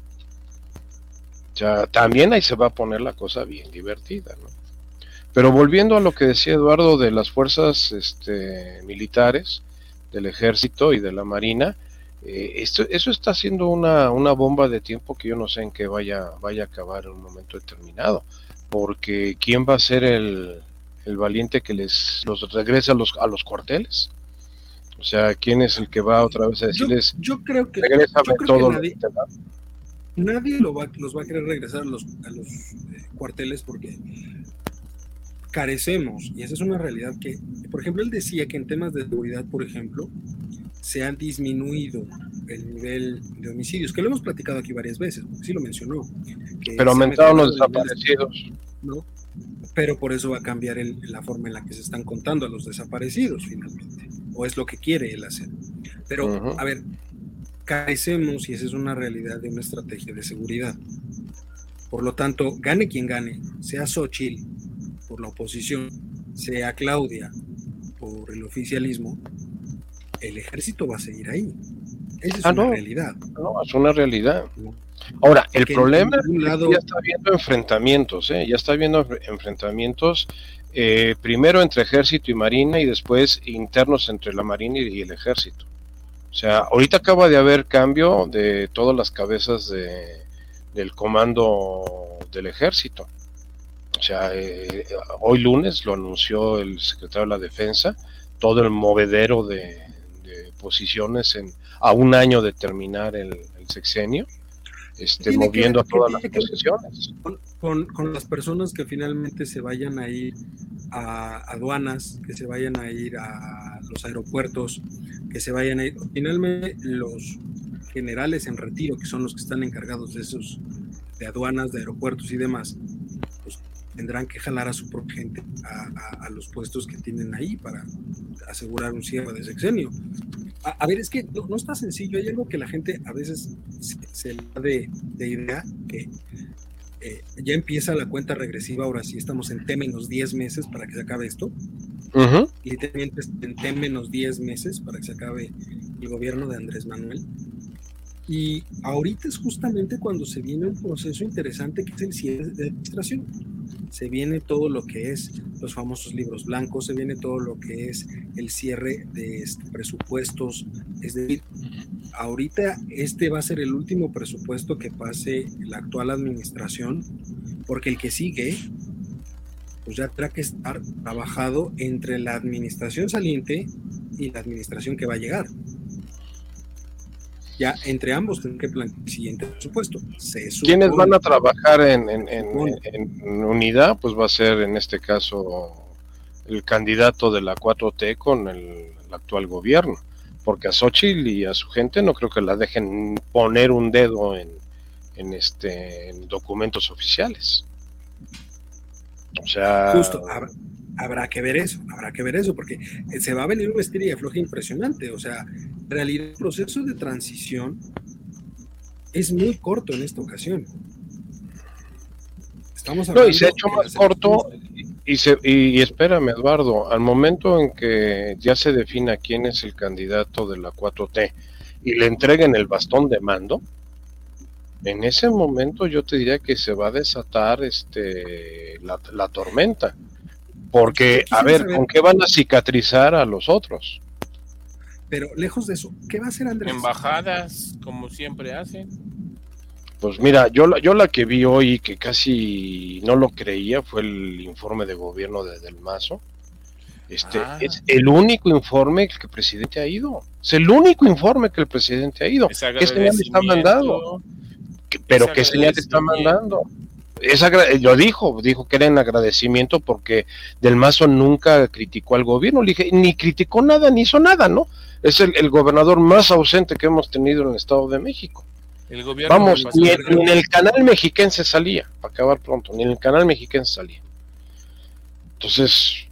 B: Ya también ahí se va a poner la cosa bien divertida, ¿no? Pero volviendo a lo que decía Eduardo de las fuerzas este, militares, del ejército y de la marina, eh, esto, eso está siendo una, una, bomba de tiempo que yo no sé en qué vaya, vaya a acabar en un momento determinado porque ¿quién va a ser el, valiente que les los regrese a los, a los cuarteles? O sea, ¿quién es el que va otra vez a decirles,
C: yo, creo que, nadie, nadie lo va, los va a querer regresar a los, a los eh, cuarteles porque carecemos, y esa es una realidad que, por ejemplo, él decía que en temas de seguridad, por ejemplo, se ha disminuido el nivel de homicidios, que lo hemos platicado aquí varias veces, porque sí lo mencionó.
B: Pero aumentaron los desaparecidos.
C: ¿no? Pero por eso va a cambiar la forma en la que se están contando a los desaparecidos finalmente, o es lo que quiere él hacer. Pero, a ver, carecemos, y esa es una realidad, de una estrategia de seguridad. Por lo tanto, gane quien gane, sea Xochitl por la oposición, sea Claudia por el oficialismo, el ejército va a seguir ahí. Esa es ah, una realidad.
B: No, es una realidad. Ahora, el problema es que ya está habiendo enfrentamientos, ¿eh? ya está habiendo enfrentamientos eh, primero entre ejército y marina y después internos entre la marina y el ejército. O sea, ahorita acaba de haber cambio de todas las cabezas de, del comando del ejército. O sea, eh, hoy lunes lo anunció el secretario de la Defensa, todo el movedero de, posiciones en, a un año de terminar el, sexenio, este, moviendo a todas las posiciones.
C: Con, con, las personas que finalmente se vayan a ir a aduanas, que se vayan a ir a los aeropuertos, que se vayan a ir, finalmente los generales en retiro, que son los que están encargados de esos, de aduanas, de aeropuertos y demás, tendrán que jalar a su propia gente a, los puestos que tienen ahí para asegurar un cierre de sexenio. A, ver, es que no, está sencillo. Hay algo que la gente a veces se, le da de, idea que eh, ya empieza la cuenta regresiva. Ahora sí estamos en T menos 10 meses para que se acabe esto. Literalmente en T menos 10 meses para que se acabe el gobierno de Andrés Manuel. Y ahorita es justamente cuando se viene un proceso interesante que es el cierre de administración se viene todo lo que es los famosos libros blancos, se viene todo lo que es el cierre de presupuestos. Es decir, ahorita este va a ser el último presupuesto que pase la actual administración, porque el que sigue, pues ya tendrá que estar trabajado entre la administración saliente y la administración que va a llegar ya entre ambos tienen que plantear el siguiente presupuesto.
B: ¿Quiénes van a trabajar en, unidad? Pues va a ser en este caso el candidato de la 4T con el, actual gobierno, porque a Xochitl y a su gente no creo que la dejen poner un dedo en, este documentos oficiales. O sea,
C: justo habrá que ver eso, habrá que ver eso, porque se va a venir un vestir y afloje impresionante. O sea, en realidad el proceso de transición es muy corto en esta ocasión.
B: Estamos no, y se ha hecho más corto, y, se, y, espérame, Eduardo, al momento en que ya se defina quién es el candidato de la 4T y le entreguen el bastón de mando, en ese momento yo te diría que se va a desatar este la, la tormenta porque, a ver, ¿con qué van a cicatrizar a los otros?
C: Pero lejos de eso, ¿qué va a hacer Andrés?
A: Embajadas, como siempre hacen.
B: Pues mira, yo, yo la que vi hoy que casi no lo creía fue el informe de gobierno de Del Mazo. Este, ah. Es el único informe que el presidente ha ido. Es el único informe que el presidente ha ido. ¿Qué señal está mandando? ¿Pero qué señal está mandando? Lo dijo, dijo que era en agradecimiento porque Del Mazo nunca criticó al gobierno, dije, ni criticó nada, ni hizo nada, ¿no? Es el, gobernador más ausente que hemos tenido en el Estado de México. El gobierno Vamos, ni, en el canal mexiquense salía, para acabar pronto, ni en el canal mexiquense salía. Entonces,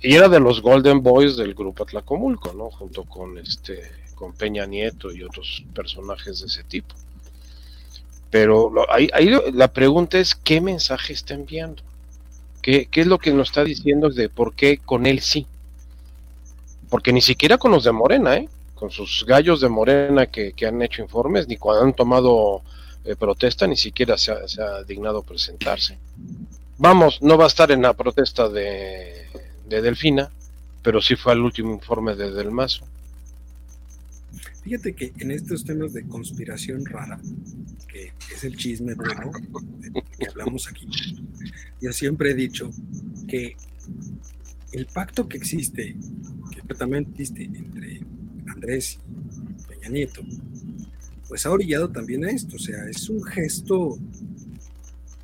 B: y era de los Golden Boys del grupo Atlacomulco, ¿no? Junto con este, con Peña Nieto y otros personajes de ese tipo. Pero ahí, la pregunta es, ¿qué mensaje está enviando? ¿Qué, ¿Qué, es lo que nos está diciendo de por qué con él sí? Porque ni siquiera con los de Morena, ¿eh? con sus gallos de Morena que, han hecho informes, ni cuando han tomado eh, protesta, ni siquiera se ha, se ha, dignado presentarse. Vamos, no va a estar en la protesta de, de Delfina, pero sí fue al último informe de Del Mazo.
C: Fíjate que en estos temas de conspiración rara, que es el chisme bueno que hablamos aquí, yo siempre he dicho que el pacto que existe, que también existe entre Andrés y Peña Nieto, pues ha orillado también a esto, o sea, es un gesto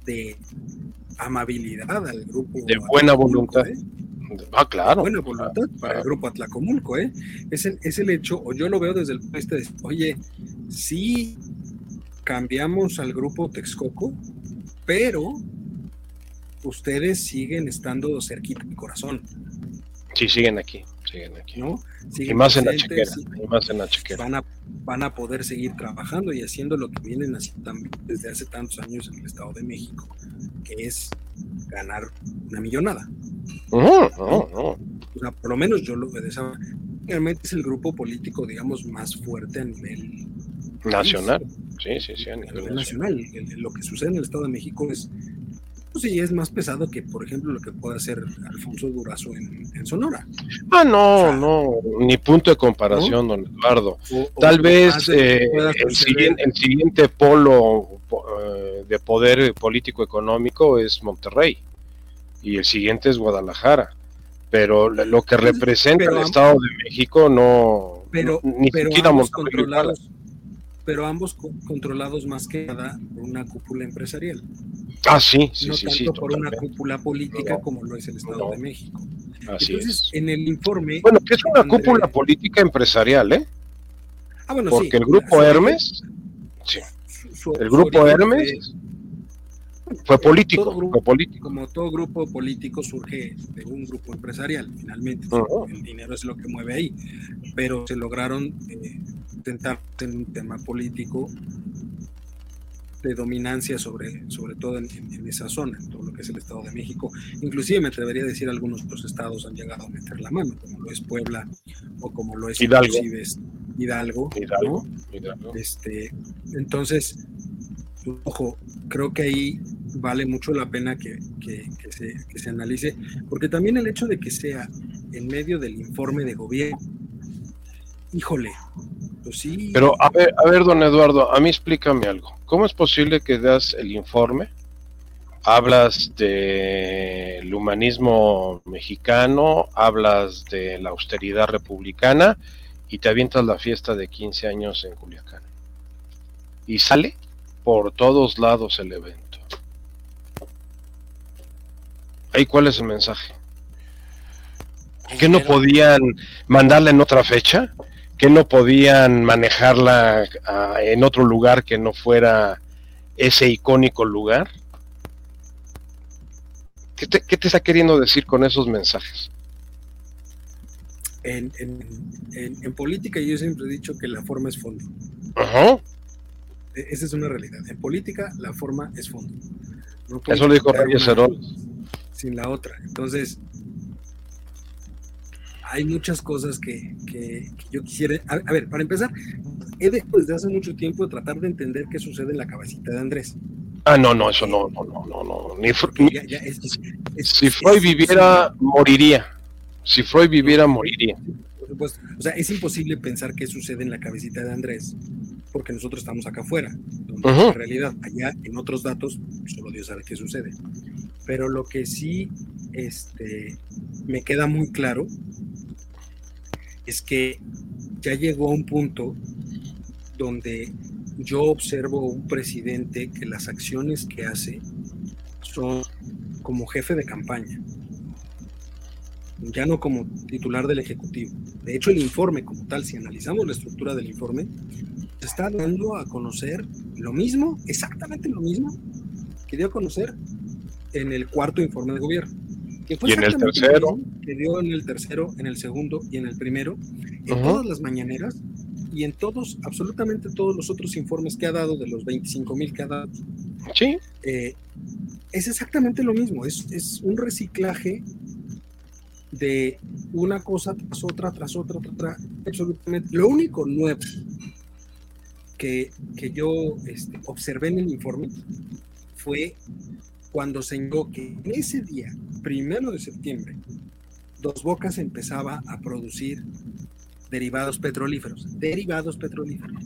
C: de amabilidad al grupo.
B: De buena voluntad. ¿eh? Ah, claro.
C: Buena voluntad para el grupo Atlacomulco, ¿eh? Es el, es el hecho, o yo lo veo desde el punto de vista de, oye, sí cambiamos al grupo Texcoco, pero ustedes siguen estando cerquita mi corazón.
B: Sí, siguen aquí, siguen aquí. ¿No? y, más en la chequera, y más en la chequera.
C: Van a, van a poder seguir trabajando y haciendo lo que vienen haciendo también desde hace tantos años en el Estado de México, que es ganar una millonada. No, no, no. O sea, por lo menos yo lo veo de esa Realmente es el grupo político, digamos, más fuerte a nivel
B: nacional. Sí, sí, sí, a
C: nivel, nacional. Lo que sucede en el Estado de México es pues sí, es más pesado que, por ejemplo, lo que puede hacer Alfonso Durazo en, Sonora.
B: Ah, no, no, ni punto de comparación, don Eduardo. Tal vez eh, el, siguiente, el, siguiente, polo eh, de poder político económico es Monterrey y el siguiente es Guadalajara. Pero lo que representa el Estado de México no,
C: pero, ni siquiera controlados, pero ambos controlados más que nada por una cúpula empresarial.
B: Ah, sí, sí,
C: no
B: sí,
C: tanto por una cúpula política como lo es el Estado de México.
B: Así Entonces,
C: en el informe.
B: Bueno, que es una cúpula política empresarial, ¿eh? Ah, bueno, Porque el grupo Hermes, sí, el grupo Hermes fue político, político.
C: Como todo grupo político surge de un grupo empresarial, finalmente. El dinero es lo que mueve ahí. Pero se lograron eh, tentar en un tema político de dominancia sobre, sobre todo en, esa zona, en todo lo que es el Estado de México. Inclusive me atrevería a decir algunos otros estados han llegado a meter la mano, como lo es Puebla o como lo es
B: Hidalgo.
C: Hidalgo, Hidalgo. Este, entonces, ojo, creo que ahí vale mucho la pena que, se, analice, porque también el hecho de que sea en medio del informe de gobierno, híjole, pues sí.
B: Pero a ver, a ver, don Eduardo, a mí explícame algo. ¿Cómo es posible que das el informe? Hablas del humanismo mexicano, hablas de la austeridad republicana y te avientas la fiesta de 15 años en Culiacán. Y sale por todos lados el evento. ¿Ahí cuál es el mensaje? ¿Que no podían mandarla en otra fecha? ¿Que no podían manejarla ah, en otro lugar que no fuera ese icónico lugar? ¿Qué te, ¿Qué te, está queriendo decir con esos mensajes?
C: En, en, en, política yo siempre he dicho que la forma es fondo.
B: Ajá.
C: E-, esa es una realidad. En política, la forma es fondo.
B: Eso lo dijo Reyes.
C: Sin la otra. Entonces, hay muchas cosas que, yo quisiera. A, ver, para empezar, he dejado desde hace mucho tiempo de tratar de entender qué sucede en la cabecita de Andrés.
B: Ah, no, no, eso no, no, no, no, no. Ni, si Freud viviera, moriría. Si Freud viviera, moriría.
C: O sea, es imposible pensar qué sucede en la cabecita de Andrés porque nosotros estamos acá afuera. En realidad, allá en otros datos, solo Dios sabe qué sucede. Pero lo que sí este, me queda muy claro es que ya llegó a un punto donde yo observo un presidente que las acciones que hace son como jefe de campaña, ya no como titular del Ejecutivo. De hecho, el informe como tal, si analizamos la estructura del informe, se está dando a conocer lo mismo, exactamente lo mismo, que dio a conocer en el cuarto informe de gobierno.
B: Que fue y en el tercero.
C: Que dio en el tercero, en el segundo y en el primero, en todas las mañaneras y en todos, absolutamente todos los otros informes que ha dado, de los 25 mil que ha dado.
B: Sí.
C: Eh, es exactamente lo mismo, es, es un reciclaje de una cosa tras otra, tras otra, tras otra, absolutamente. Lo único nuevo que, que yo este, observé en el informe fue cuando se indicó que en ese día, primero de septiembre, Dos Bocas empezaba a producir derivados petrolíferos, derivados petrolíferos,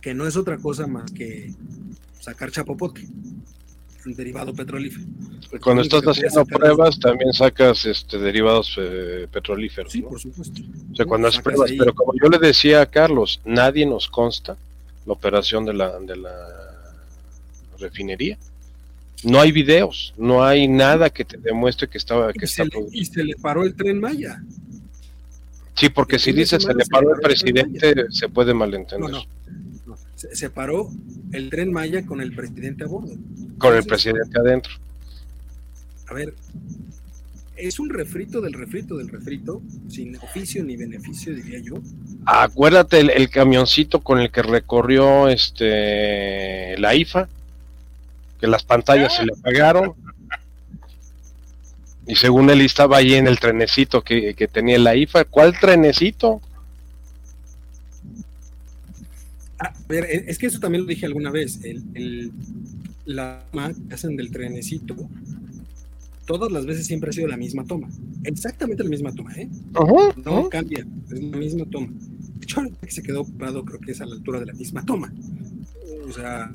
C: que no es otra cosa más que sacar chapopote, un derivado petrolífero.
B: Cuando estás haciendo pruebas también sacas este derivados eh, petrolíferos.
C: Sí, por supuesto.
B: O sea, cuando haces pruebas, pero como yo le decía a Carlos, nadie nos consta la operación de la, de la refinería. No hay videos, no hay nada que te demuestre que estaba que
C: y, se le, y se le paró el tren Maya.
B: Sí, porque si dice se le paró el presidente, se puede malentender. No,
C: no, Se, paró el tren Maya con el presidente a bordo.
B: Con el presidente adentro.
C: A ver, es un refrito del refrito del refrito, sin oficio ni beneficio, diría yo.
B: Acuérdate el, camioncito con el que recorrió este la IFA, que las pantallas se le apagaron. Y según él estaba ahí en el trenecito que, que tenía la IFA. ¿Cuál trenecito?
C: Ah, a ver, es que eso también lo dije alguna vez. El, el, la que hacen del trenecito, todas las veces siempre ha sido la misma toma. Exactamente la misma toma, ¿eh? no cambia, es la misma toma. De hecho, que se quedó parado creo que es a la altura de la misma toma. O sea,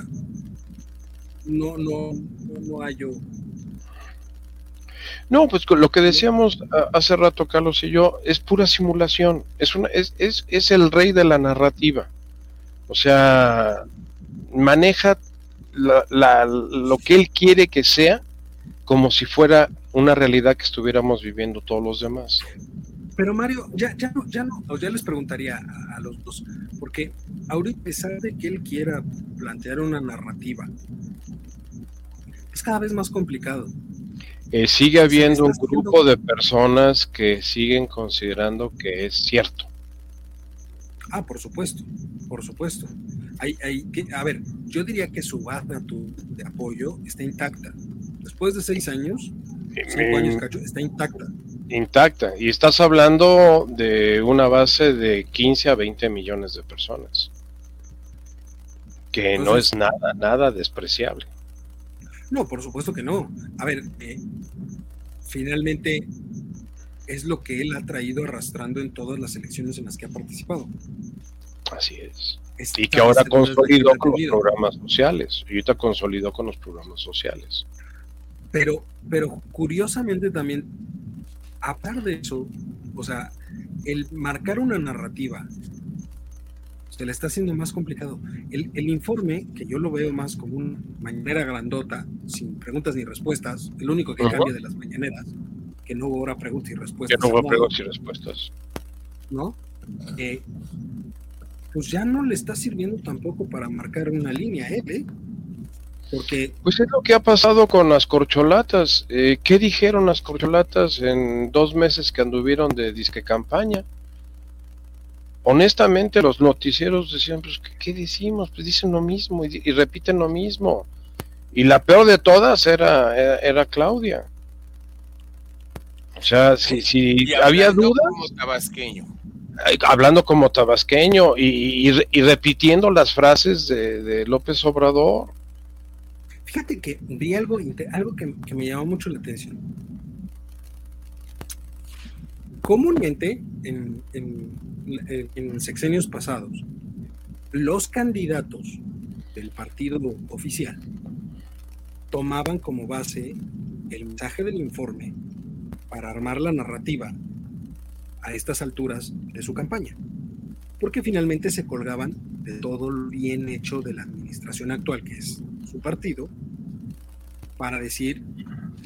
C: no, no, no, no hay yo
B: no, pues lo que decíamos hace rato Carlos y yo es pura simulación, es, una, es, es, es el rey de la narrativa. O sea, maneja la, lo que él quiere que sea como si fuera una realidad que estuviéramos viviendo todos los demás.
C: Pero Mario, ya, ya, no, ya, no, ya les preguntaría a, a, los dos, porque ahorita, a pesar de que él quiera plantear una narrativa, es cada vez más complicado.
B: Eh, sigue habiendo un grupo de personas que siguen considerando que es cierto.
C: Ah, por supuesto, por supuesto. Hay, hay, a ver, yo diría que su base de apoyo está intacta. Después de seis años, cinco años cacho, está intacta.
B: Intacta. Y estás hablando de una base de 15 a 20 millones de personas. Que no es nada, nada despreciable.
C: No, por supuesto que no. A ver, eh, finalmente es lo que él ha traído arrastrando en todas las elecciones en las que ha participado.
B: Así es. y que ahora consolidó con los programas sociales. Y ahorita consolidó con los programas sociales.
C: Pero, pero curiosamente también, aparte de eso, o sea, el marcar una narrativa se le está haciendo más complicado. El, informe, que yo lo veo más como una mañanera grandota, sin preguntas ni respuestas, el único que cambia de las mañaneras, que no hubo preguntas y respuestas.
B: Que no hubo preguntas y respuestas.
C: ¿No? Eh, pues ya no le está sirviendo tampoco para marcar una línea, ¿eh? Porque...
B: Pues es lo que ha pasado con las corcholatas. Eh, ¿Qué dijeron las corcholatas en dos meses que anduvieron de disque campaña? honestamente los noticieros decían, pues, ¿qué, decimos? Pues dicen lo mismo y, repiten lo mismo. Y la peor de todas era, era, Claudia. O sea, si, si había dudas...
A: Como tabasqueño.
B: Hablando como tabasqueño y, repitiendo las frases de, López Obrador.
C: Fíjate que vi algo, algo que, que me llamó mucho la atención comúnmente en, en, sexenios pasados, los candidatos del partido oficial tomaban como base el mensaje del informe para armar la narrativa a estas alturas de su campaña, porque finalmente se colgaban de todo lo bien hecho de la administración actual, que es su partido, para decir,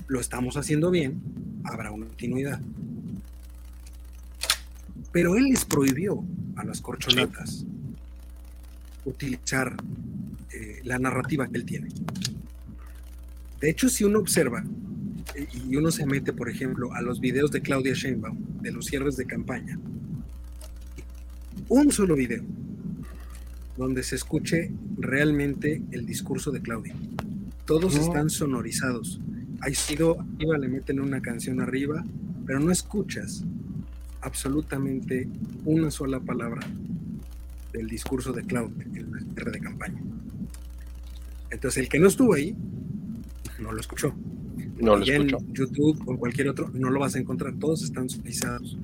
C: lo estamos haciendo bien, habrá una continuidad. Pero él les prohibió a las corcholatas utilizar eh, la narrativa que él tiene. De hecho, si uno observa y uno se mete, por ejemplo, a los videos de Claudia Sheinbaum, de los cierres de campaña, un solo video donde se escuche realmente el discurso de Claudia. Todos están sonorizados. Hay sido, arriba le meten una canción arriba, pero no escuchas absolutamente una sola palabra del discurso de Claudia en la cierre de campaña. Entonces, el que no estuvo ahí, no lo escuchó.
B: No lo.
C: En YouTube o en cualquier otro, no lo vas a encontrar. Todos están sonorizados.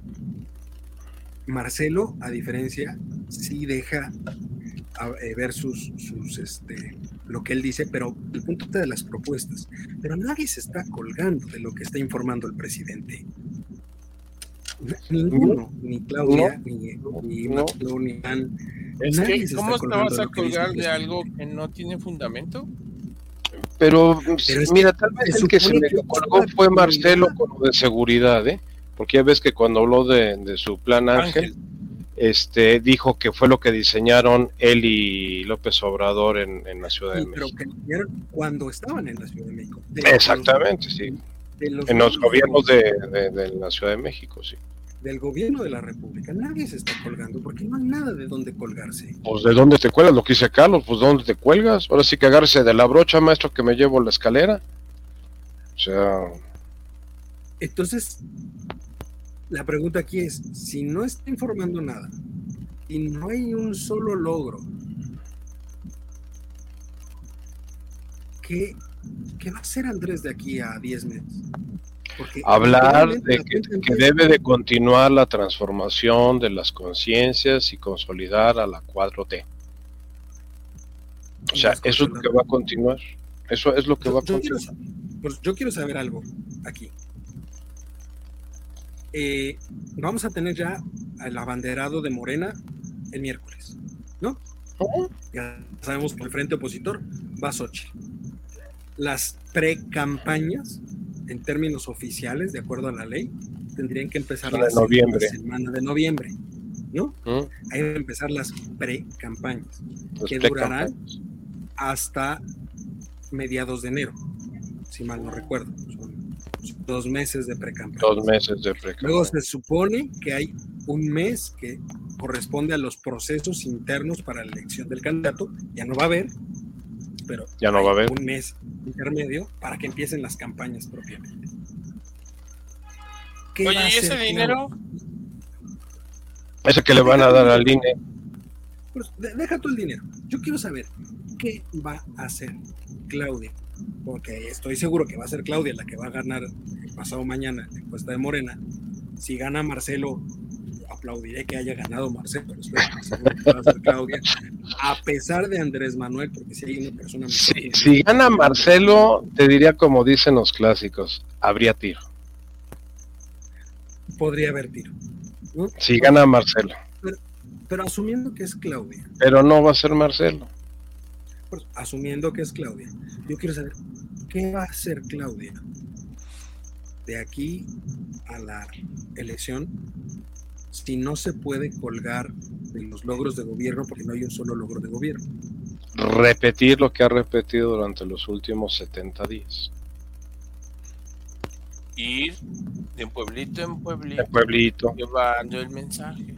C: Marcelo, a diferencia, sí deja eh, ver sus, sus, este, lo que él dice, pero el punto de las propuestas. Pero nadie se está colgando de lo que está informando el presidente. Ninguno, ni Claudia, ni, ni,
A: no. ni Ann. Es que, ¿cómo te vas a colgar de algo que no tiene fundamento?
B: Pero, Pero mira, tal vez el que se me colgó fue Marcelo con lo de seguridad, ¿eh? Porque ya ves que cuando habló de, de su plan Ángel, Ángel, este dijo que fue lo que diseñaron él y López Obrador en, en la Ciudad de México.
C: Pero que cuando estaban en la Ciudad de México.
B: De Exactamente, los, sí. De los en los gobiernos de, de, la Ciudad de México, sí.
C: Del gobierno de la República. Nadie se está colgando porque no hay nada de dónde colgarse.
B: Pues de dónde te cuelgas, lo que dice Carlos, pues de dónde te cuelgas. Ahora sí que agarse de la brocha, maestro, que me llevo la escalera. O sea.
C: Entonces, la pregunta aquí es, si no está informando nada y no hay un solo logro, ¿qué, qué va a hacer Andrés de aquí a 10 meses?
B: Porque Hablar de que, que, debe de continuar la transformación de las conciencias y consolidar a la 4T. O sea, eso es lo que va a continuar. Eso es lo que
C: yo,
B: va a continuar.
C: Yo quiero, pues yo quiero saber algo aquí eh, vamos a tener ya el abanderado de Morena el miércoles, ¿no? Ya sabemos que el frente opositor va a Sochi. Las pre-campañas, en términos oficiales, de acuerdo a la ley, tendrían que empezar
B: la noviembre.
C: semana de noviembre, ¿no?
B: ¿Mm?
C: Ahí van a empezar las pre-campañas, que durarán hasta mediados de enero, si mal no recuerdo. Son dos meses de precampaña.
B: Dos meses de precampaña.
C: Luego se supone que hay un mes que corresponde a los procesos internos para la elección del candidato. Ya no va a haber, pero
B: ya no va a haber
C: un mes intermedio para que empiecen las campañas propiamente.
A: Oye, ¿y ese dinero?
B: Ese que le van a dar al INE.
C: Pues deja tú el dinero. Yo quiero saber qué va a hacer Claudia porque estoy seguro que va a ser Claudia la que va a ganar el pasado mañana la encuesta de Morena. Si gana Marcelo, aplaudiré que haya ganado Marcelo, estoy seguro que va a ser Claudia, a pesar de Andrés Manuel, porque si hay una persona...
B: Si, si gana Marcelo, te diría como dicen los clásicos, habría tiro.
C: Podría haber tiro. ¿no?
B: Si gana Marcelo.
C: Pero, pero asumiendo que es Claudia.
B: Pero no va a ser Marcelo
C: pues, asumiendo que es Claudia, yo quiero saber qué va a hacer Claudia de aquí a la elección si no se puede colgar de los logros de gobierno porque no hay un solo logro de gobierno.
B: Repetir lo que ha repetido durante los últimos 70 días.
A: Ir de pueblito en pueblito,
B: en pueblito.
A: llevando el mensaje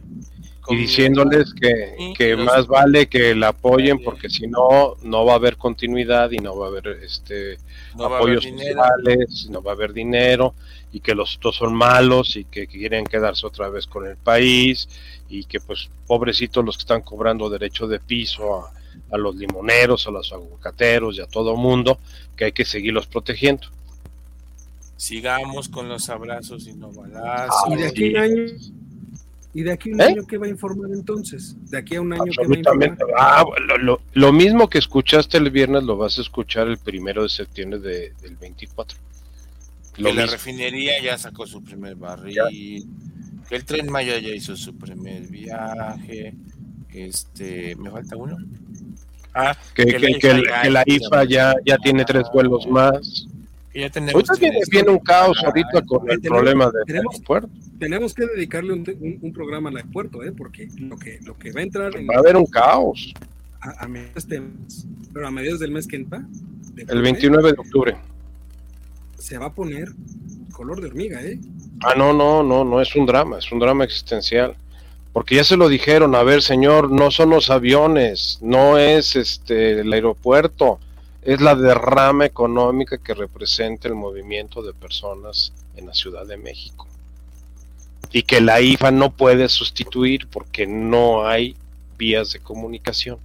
B: y diciéndoles que, que más vale que la apoyen porque si no no va a haber continuidad y no va a haber este
A: no
B: apoyos
A: haber
B: sociales, no va a haber dinero y que los otros son malos y que quieren quedarse otra vez con el país y que pues pobrecitos los que están cobrando derecho de piso a, a los limoneros, a los aguacateros y a todo mundo, que hay que seguirlos protegiendo.
A: Sigamos con los abrazos y no balazos.
C: y de aquí un año ¿Y de aquí a un ¿Eh? año qué va a informar entonces? ¿De aquí a un año qué va a informar?
B: Ah, lo, lo, lo, mismo que escuchaste el viernes lo vas a escuchar el primero de septiembre de, del 24.
A: Lo que la refinería ya sacó su primer barril, ya. que el tren Maya ya hizo su primer viaje, este, ¿me falta uno?
B: Ah, que, que, que, la, que la IFA ya, ya tiene tres vuelos más.
A: Ya tenemos.
B: viene, un caos ahorita con el problema del
C: tenemos, aeropuerto. Tenemos que dedicarle un, programa al aeropuerto, ¿eh? porque lo que, lo que va a entrar.
B: va a haber un caos.
C: A, mediados de, pero a mediados del mes que entra.
B: el 29 de octubre.
C: Se va a poner color de hormiga, ¿eh?
B: Ah, no, no, no, no es un drama, es un drama existencial. Porque ya se lo dijeron, a ver, señor, no son los aviones, no es este el aeropuerto es la derrama económica que representa el movimiento de personas en la Ciudad de México. Y que la IFA no puede sustituir porque no hay vías de comunicación.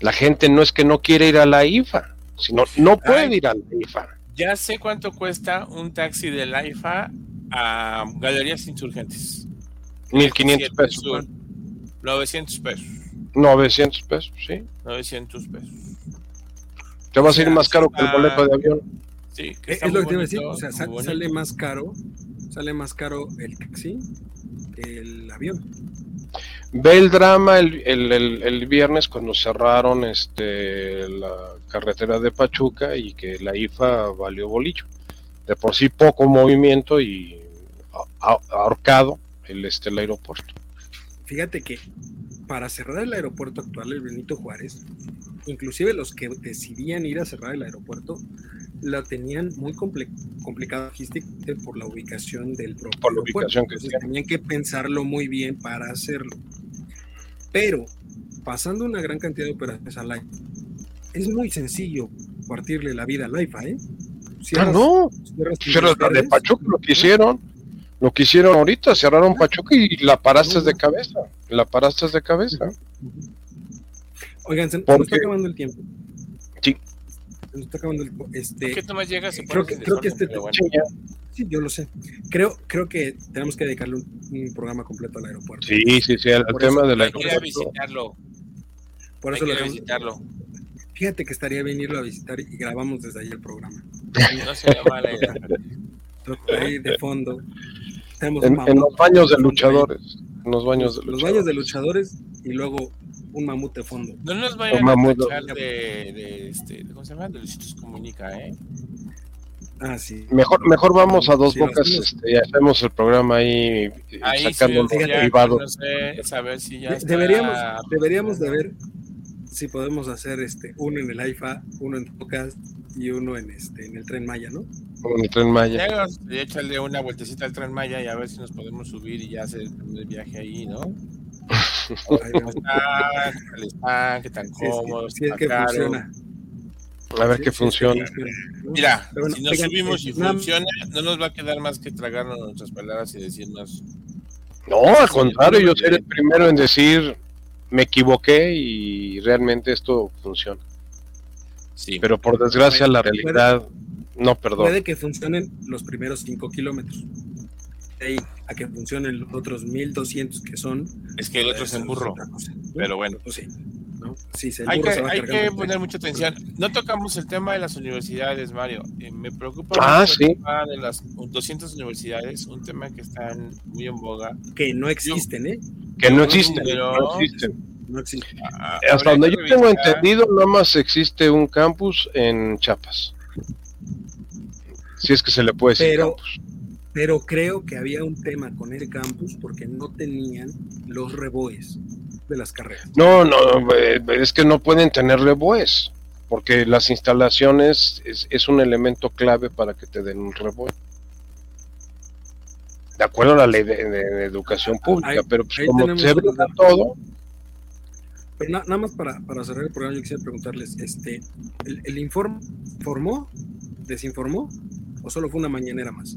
B: La gente no es que no quiere ir a la IFA, sino no puede ir a la IFA.
A: Ya sé cuánto cuesta un taxi de la IFA a Galerías Insurgentes.
B: 1500 pesos.
A: 900 pesos.
B: 900 pesos, sí.
A: 900 pesos.
B: Te va a salir más caro que el boleto de avión.
A: Sí,
C: es lo que te iba a decir, o sea, sale más caro, sale más caro el taxi que el avión.
B: Ve el drama el, el, el, viernes cuando cerraron este la carretera de Pachuca y que la IFA valió bolillo. De por sí poco movimiento y ahorcado el, este, el aeropuerto.
C: Fíjate que para cerrar el aeropuerto actual, el Benito Juárez, inclusive los que decidían ir a cerrar el aeropuerto, la tenían muy complicada logísticamente por la ubicación del propio
B: por la ubicación que
C: tenían que pensarlo muy bien para hacerlo. Pero pasando una gran cantidad de operaciones al AIFA, es muy sencillo partirle la vida al AIFA, ¿eh?
B: ah, no. Cierras, de Pachuca lo que hicieron. Lo que hicieron ahorita, cerraron Pachuca y la paraste de cabeza. La paraste de cabeza.
C: Oigan, se, nos está acabando el tiempo.
B: Sí.
C: Se nos está acabando el este,
A: ¿Qué más llegas?
C: Creo que, creo que este Sí, yo lo sé. Creo, creo que tenemos que dedicarle un, programa completo al aeropuerto.
B: Sí, sí, sí, al tema del aeropuerto.
A: Hay que visitarlo.
C: Por eso
A: hay que visitarlo.
C: Fíjate que estaría bien irlo a visitar y grabamos desde ahí el programa. <laughs>
A: No sería mala idea.
C: Ahí de fondo.
B: En, en, los baños de luchadores. En los baños de luchadores.
C: Los baños de luchadores y luego un mamut de fondo.
A: No nos vayan a echar de, de, este, ¿cómo se llama? De Luisitos Comunica, ¿eh?
C: Ah, sí.
B: Mejor, mejor vamos a dos bocas este, y hacemos el programa ahí,
A: ahí sacando sí, privado. No sé, saber si ya está...
C: deberíamos, deberíamos de ver si podemos hacer este uno en el AIFA, uno en Bocas y uno en este en el tren Maya, ¿no?
B: En el tren Maya.
A: Y échale una vueltecita al tren Maya y a ver si nos podemos subir y ya hacer el viaje ahí, ¿no? Qué tan cómodo,
C: si es que funciona.
B: A ver qué funciona.
A: Mira, si nos subimos y funciona, no nos va a quedar más que tragarnos nuestras palabras y decirnos.
B: No, al contrario, yo seré el primero en decir me equivoqué y realmente esto funciona. Sí. Pero por desgracia la realidad no perdona.
C: Puede que funcionen los primeros 5 kilómetros a que funcionen los otros 1200 que son.
A: Es que el otro es en burro. Pero bueno.
C: Pues sí.
A: hay que, poner mucha atención. No tocamos el tema de las universidades, Mario. Eh, me preocupa
B: ah,
A: el tema de las 200 universidades, un tema que están muy en boga.
C: Que no existen, ¿eh?
B: Que no existen. no existen. Ah, Hasta donde yo tengo entendido, nada más existe un campus en Chiapas. Si es que se le puede decir campus
C: pero creo que había un tema con el campus porque no tenían los reboes de las carreras.
B: No, no, eh, es que no pueden tener reboes, porque las instalaciones es, un elemento clave para que te den un reboe. De acuerdo a la ley de, educación pública, pero pues como se todo.
C: Pero nada más para, para, cerrar el programa, yo quisiera preguntarles, este, ¿el, el informe informó, desinformó o solo fue una mañanera más?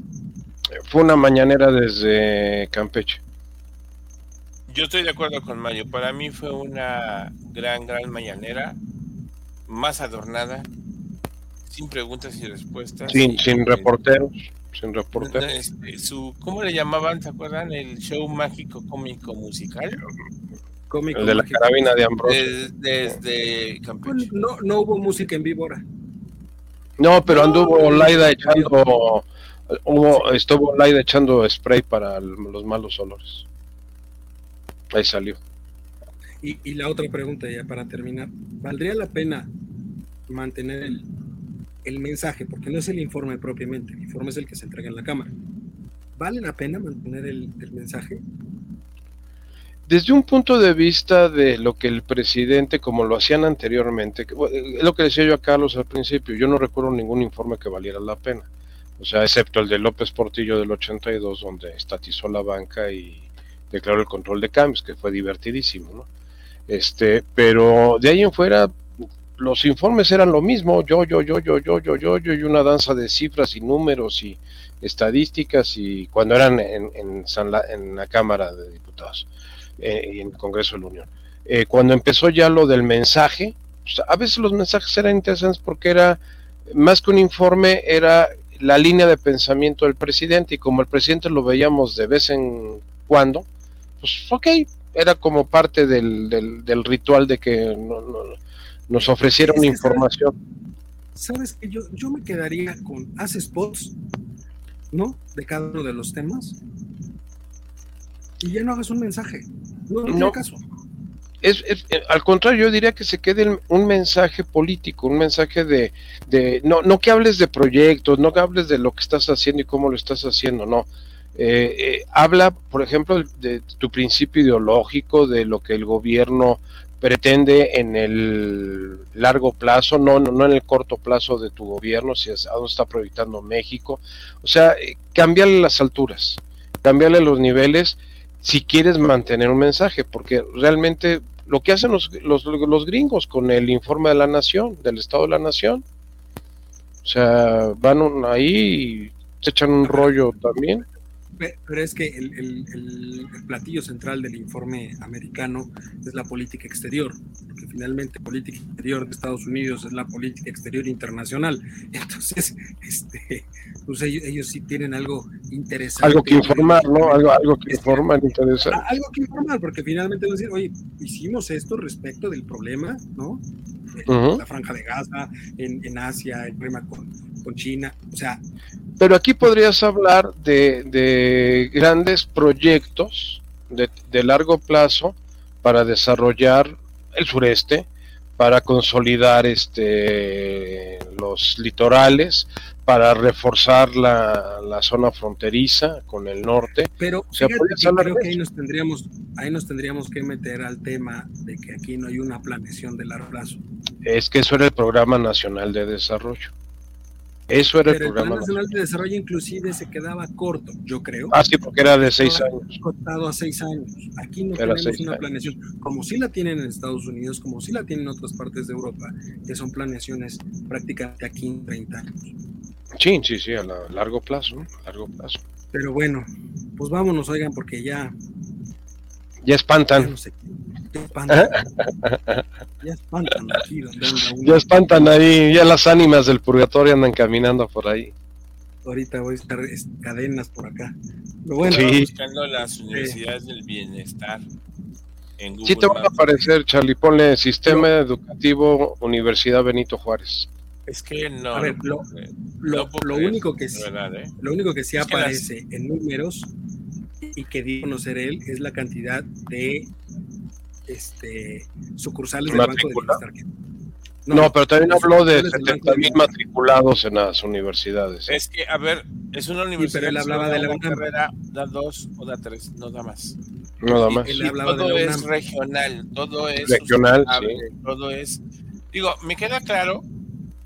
B: Fue una mañanera desde Campeche.
A: Yo estoy de acuerdo con Mayo. Para mí fue una gran, gran mañanera, más adornada, sin preguntas y respuestas.
B: Sin, sin reporteros. Sin reporteros.
A: Este, su, ¿Cómo le llamaban? ¿Se acuerdan? El show mágico cómico musical.
B: Cómico el de la carabina de Ambrosio.
A: Desde, Campeche.
C: No, no hubo música en vivo ahora.
B: No, pero anduvo Laida echando Hubo, estuvo Laida echando spray para los malos olores. Ahí salió.
C: Y, la otra pregunta ya para terminar. ¿Valdría la pena mantener el mensaje, porque no es el informe propiamente, el informe es el que se entrega en la Cámara. ¿Vale la pena mantener el, mensaje?
B: Desde un punto de vista de lo que el presidente, como lo hacían anteriormente, es lo que decía yo a Carlos al principio, yo no recuerdo ningún informe que valiera la pena. O sea, excepto el de López Portillo del 82, donde estatizó la banca y declaró el control de cambios, que fue divertidísimo, ¿no? Este, pero de ahí en fuera, los informes eran lo mismo, yo, yo, yo, yo, yo, yo, yo, yo, y una danza de cifras y números y estadísticas y cuando eran en, en, en la Cámara de Diputados eh, y en el Congreso de la Unión. Eh, cuando empezó ya lo del mensaje, pues, a veces los mensajes eran interesantes porque era más que un informe, era la línea de pensamiento del presidente y como el presidente lo veíamos de vez en cuando, pues ok, era como parte del, del, ritual de que nos ofrecieron información.
C: Sabes que yo, yo me quedaría con hace spots, ¿no? De cada uno de los temas. Y ya no hagas un mensaje. No, no, caso.
B: Es, eh, al contrario, yo diría que se quede un mensaje político, un mensaje de, de no, no que hables de proyectos, no que hables de lo que estás haciendo y cómo lo estás haciendo, no eh, eh, habla, por ejemplo, de, tu principio ideológico, de lo que el gobierno pretende en el largo plazo, no, no, en el corto plazo de tu gobierno, si es a dónde está proyectando México. O sea, eh, cambiarle las alturas, cambiarle los niveles si quieres mantener un mensaje, porque realmente lo que hacen los, los, los gringos con el informe de la nación, del Estado de la Nación, o sea, van ahí y se echan un rollo también.
C: Pero es que el, platillo central del informe americano es la política exterior, porque finalmente política exterior de Estados Unidos es la política exterior internacional. <laughs> Entonces, este, pues ellos, sí tienen algo interesante.
B: Algo que informar, ¿no? Algo, algo que informar interesante.
C: Algo que informar, porque finalmente decir, oye, hicimos esto respecto del problema, ¿no? la franja de Gaza, en, en Asia, el problema con, con China, o sea,
B: pero aquí podrías hablar de, grandes proyectos de, largo plazo para desarrollar el sureste, para consolidar este, los litorales, para reforzar la, zona fronteriza con el norte.
C: Pero creo que ahí nos, tendríamos, ahí nos tendríamos que meter al tema de que aquí no hay una planeación de largo plazo.
B: Es que eso era el Programa Nacional de Desarrollo. Eso era el programa.
C: El Nacional de Desarrollo inclusive se quedaba corto, yo creo.
B: Ah, sí, porque era de seis años.
C: Cortado a seis años. Aquí no tenemos una planeación, como sí la tienen en Estados Unidos, como sí la tienen en otras partes de Europa, que son planeaciones prácticamente aquí en 30 años.
B: Sí, sí, sí, a largo plazo, largo plazo.
C: Pero bueno, pues vámonos, oigan, porque ya...
B: Ya espantan.
C: Ya espantan. aquí
B: Ya espantan ahí, ya las ánimas del purgatorio andan caminando por ahí.
C: Ahorita voy a estar cadenas por acá.
A: bueno, buscando las universidades del bienestar.
B: En Google sí te van a aparecer, Charlie. Ponle Sistema Educativo Universidad Benito Juárez.
A: Es que no.
C: lo, único que sí, ¿eh? lo único que sí aparece en números y que dio conocer él es la cantidad de este, sucursales del Banco de Bienestar.
B: No, pero también habló de 70 mil matriculados en las universidades.
A: Es que, a ver, es una universidad. pero él hablaba de la carrera, da dos o da tres, no da más.
B: No da más.
A: todo es regional, todo es.
B: Regional,
A: Todo es. Digo, me queda claro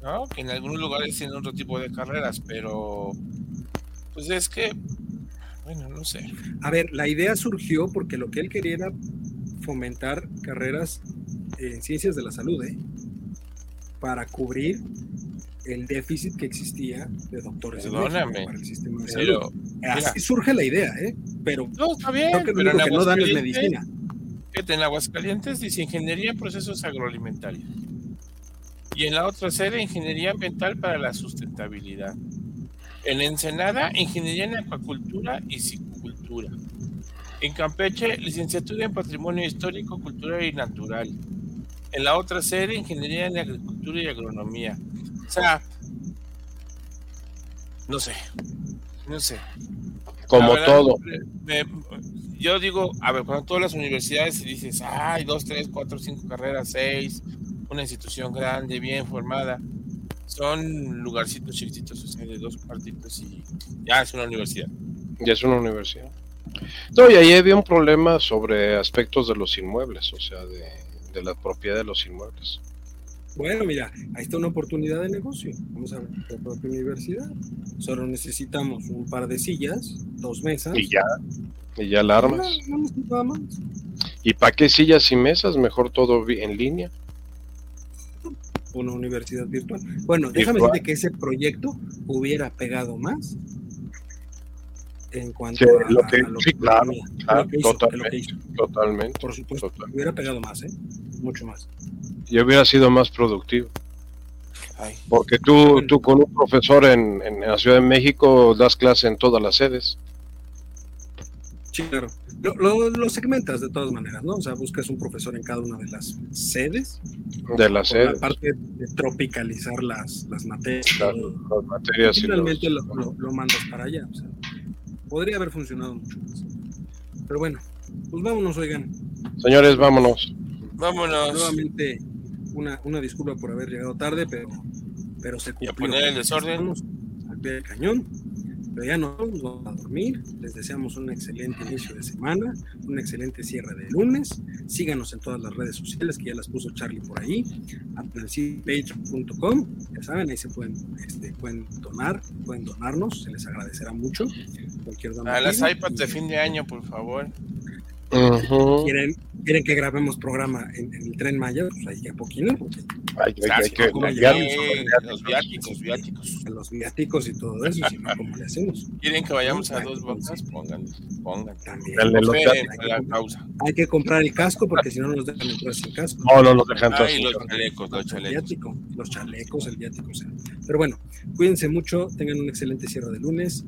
A: ¿no? que en algunos lugares tienen otro tipo de carreras, pero. Pues es que. Bueno, no sé.
C: A ver, la idea surgió porque lo que él quería era fomentar carreras en ciencias de la salud, ¿eh? para cubrir el déficit que existía de doctores para el sistema de salud. Así surge la idea, ¿eh? pero
A: no, está bien, creo que lo único que no dan es medicina. En Aguascalientes dice Ingeniería en Procesos Agroalimentarios. Y en la otra sede, Ingeniería Ambiental para la Sustentabilidad. En Ensenada, Ingeniería en Acuacultura y Psicocultura. En Campeche, licenciatura en Patrimonio Histórico, Cultural y Natural. En la otra serie, Ingeniería en Agricultura y Agronomía. O sea, no sé, no sé.
B: Como todo.
A: yo digo, a ver, cuando todas las universidades dices, hay dos, tres, cuatro, cinco carreras, seis, una institución grande, bien formada. Son lugarcitos chiquititos, o sea, de dos cuartitos y ya es una universidad.
B: Ya es una universidad. No, y ahí había un problema sobre aspectos de los inmuebles, o sea, de, de la propiedad de los inmuebles.
C: Bueno, mira, ahí está una oportunidad de negocio. Vamos a ver la propia universidad. Solo necesitamos un par de sillas, dos mesas.
B: Y ya, y ya la armas.
C: No, no necesito nada más.
B: ¿Y para qué sillas y mesas? Mejor todo en línea.
C: Una universidad virtual. Bueno, déjame decirte que ese proyecto hubiera pegado más en cuanto
B: Sí,
C: a,
B: lo que-
C: a lo
B: sí,
C: que
B: claro,
C: economía, a
B: claro,
C: lo que hizo, a lo que
B: totalmente. Totalmente.
C: Por supuesto,
B: Totalmente.
C: hubiera pegado más, ¿eh? Mucho más.
B: Y hubiera sido más productivo.
A: Ay,
B: Porque tú, tú con un profesor en, en la Ciudad de México das clase en todas las sedes.
C: Sí, claro. Lo, lo- lo segmentas de todas maneras, ¿no? O sea, buscas un profesor en cada una de las sedes.
B: De las sedes,
C: parte de tropicalizar las, las materias.
B: las materias y los-
C: lo, lo- lo mandas para allá. O sea, podría haber funcionado mucho más. Pero bueno, pues vámonos, oigan.
B: Señores, vámonos.
A: vámonos.
C: Nuevamente, una, una disculpa por haber llegado tarde, pero, pero se
A: Y
C: cumplió.
A: a poner el desorden.
C: Al pie del cañón. Pero ya no nos vamos a dormir. Les deseamos un excelente inicio de semana, un excelente cierre de lunes. Síganos en todas las redes sociales que ya las puso Charlie por ahí. patreon.com, ya saben, ahí se pueden, este, pueden donar, pueden donarnos, se les agradecerá mucho. Cualquier
A: A las iPads de fin de año, por favor.
C: ¿Quieren, quieren que grabemos programa en, en el tren Maya, pues hay que poquino, porque
B: Hay, hay- hay que-.
A: Eh, los viáticos, viáticos.
C: los viáticos y todo eso, si no, ¿cómo le hacemos?
A: ¿Quieren que vayamos a dos bocas? Pongan, pongan.
C: También.
B: Dale, los
A: a la causa.
C: Hay que comprar el casco porque si no nos dejan entrar sin casco.
B: No, no los dejan todos.
A: los chalecos, los
C: El
A: chalecos.
C: viático, los chalecos, el viático. o sea. Pero bueno, cuídense mucho, tengan un excelente cierre de lunes,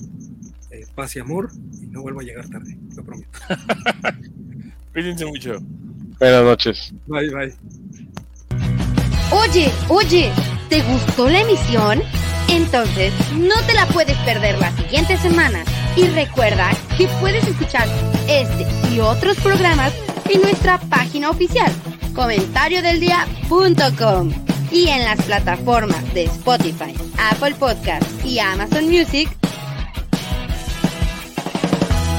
C: eh, paz y amor, y no vuelvo a llegar tarde, lo prometo. <laughs>
A: Cuídense mucho.
B: Buenas noches.
C: Bye, bye.
D: Oye, oye, ¿te gustó la emisión? Entonces, no te la puedes perder la siguiente semana. Y recuerda que puedes escuchar este y otros programas en nuestra página oficial, comentariodeldia.com y en las plataformas de Spotify, Apple Podcast y Amazon Music.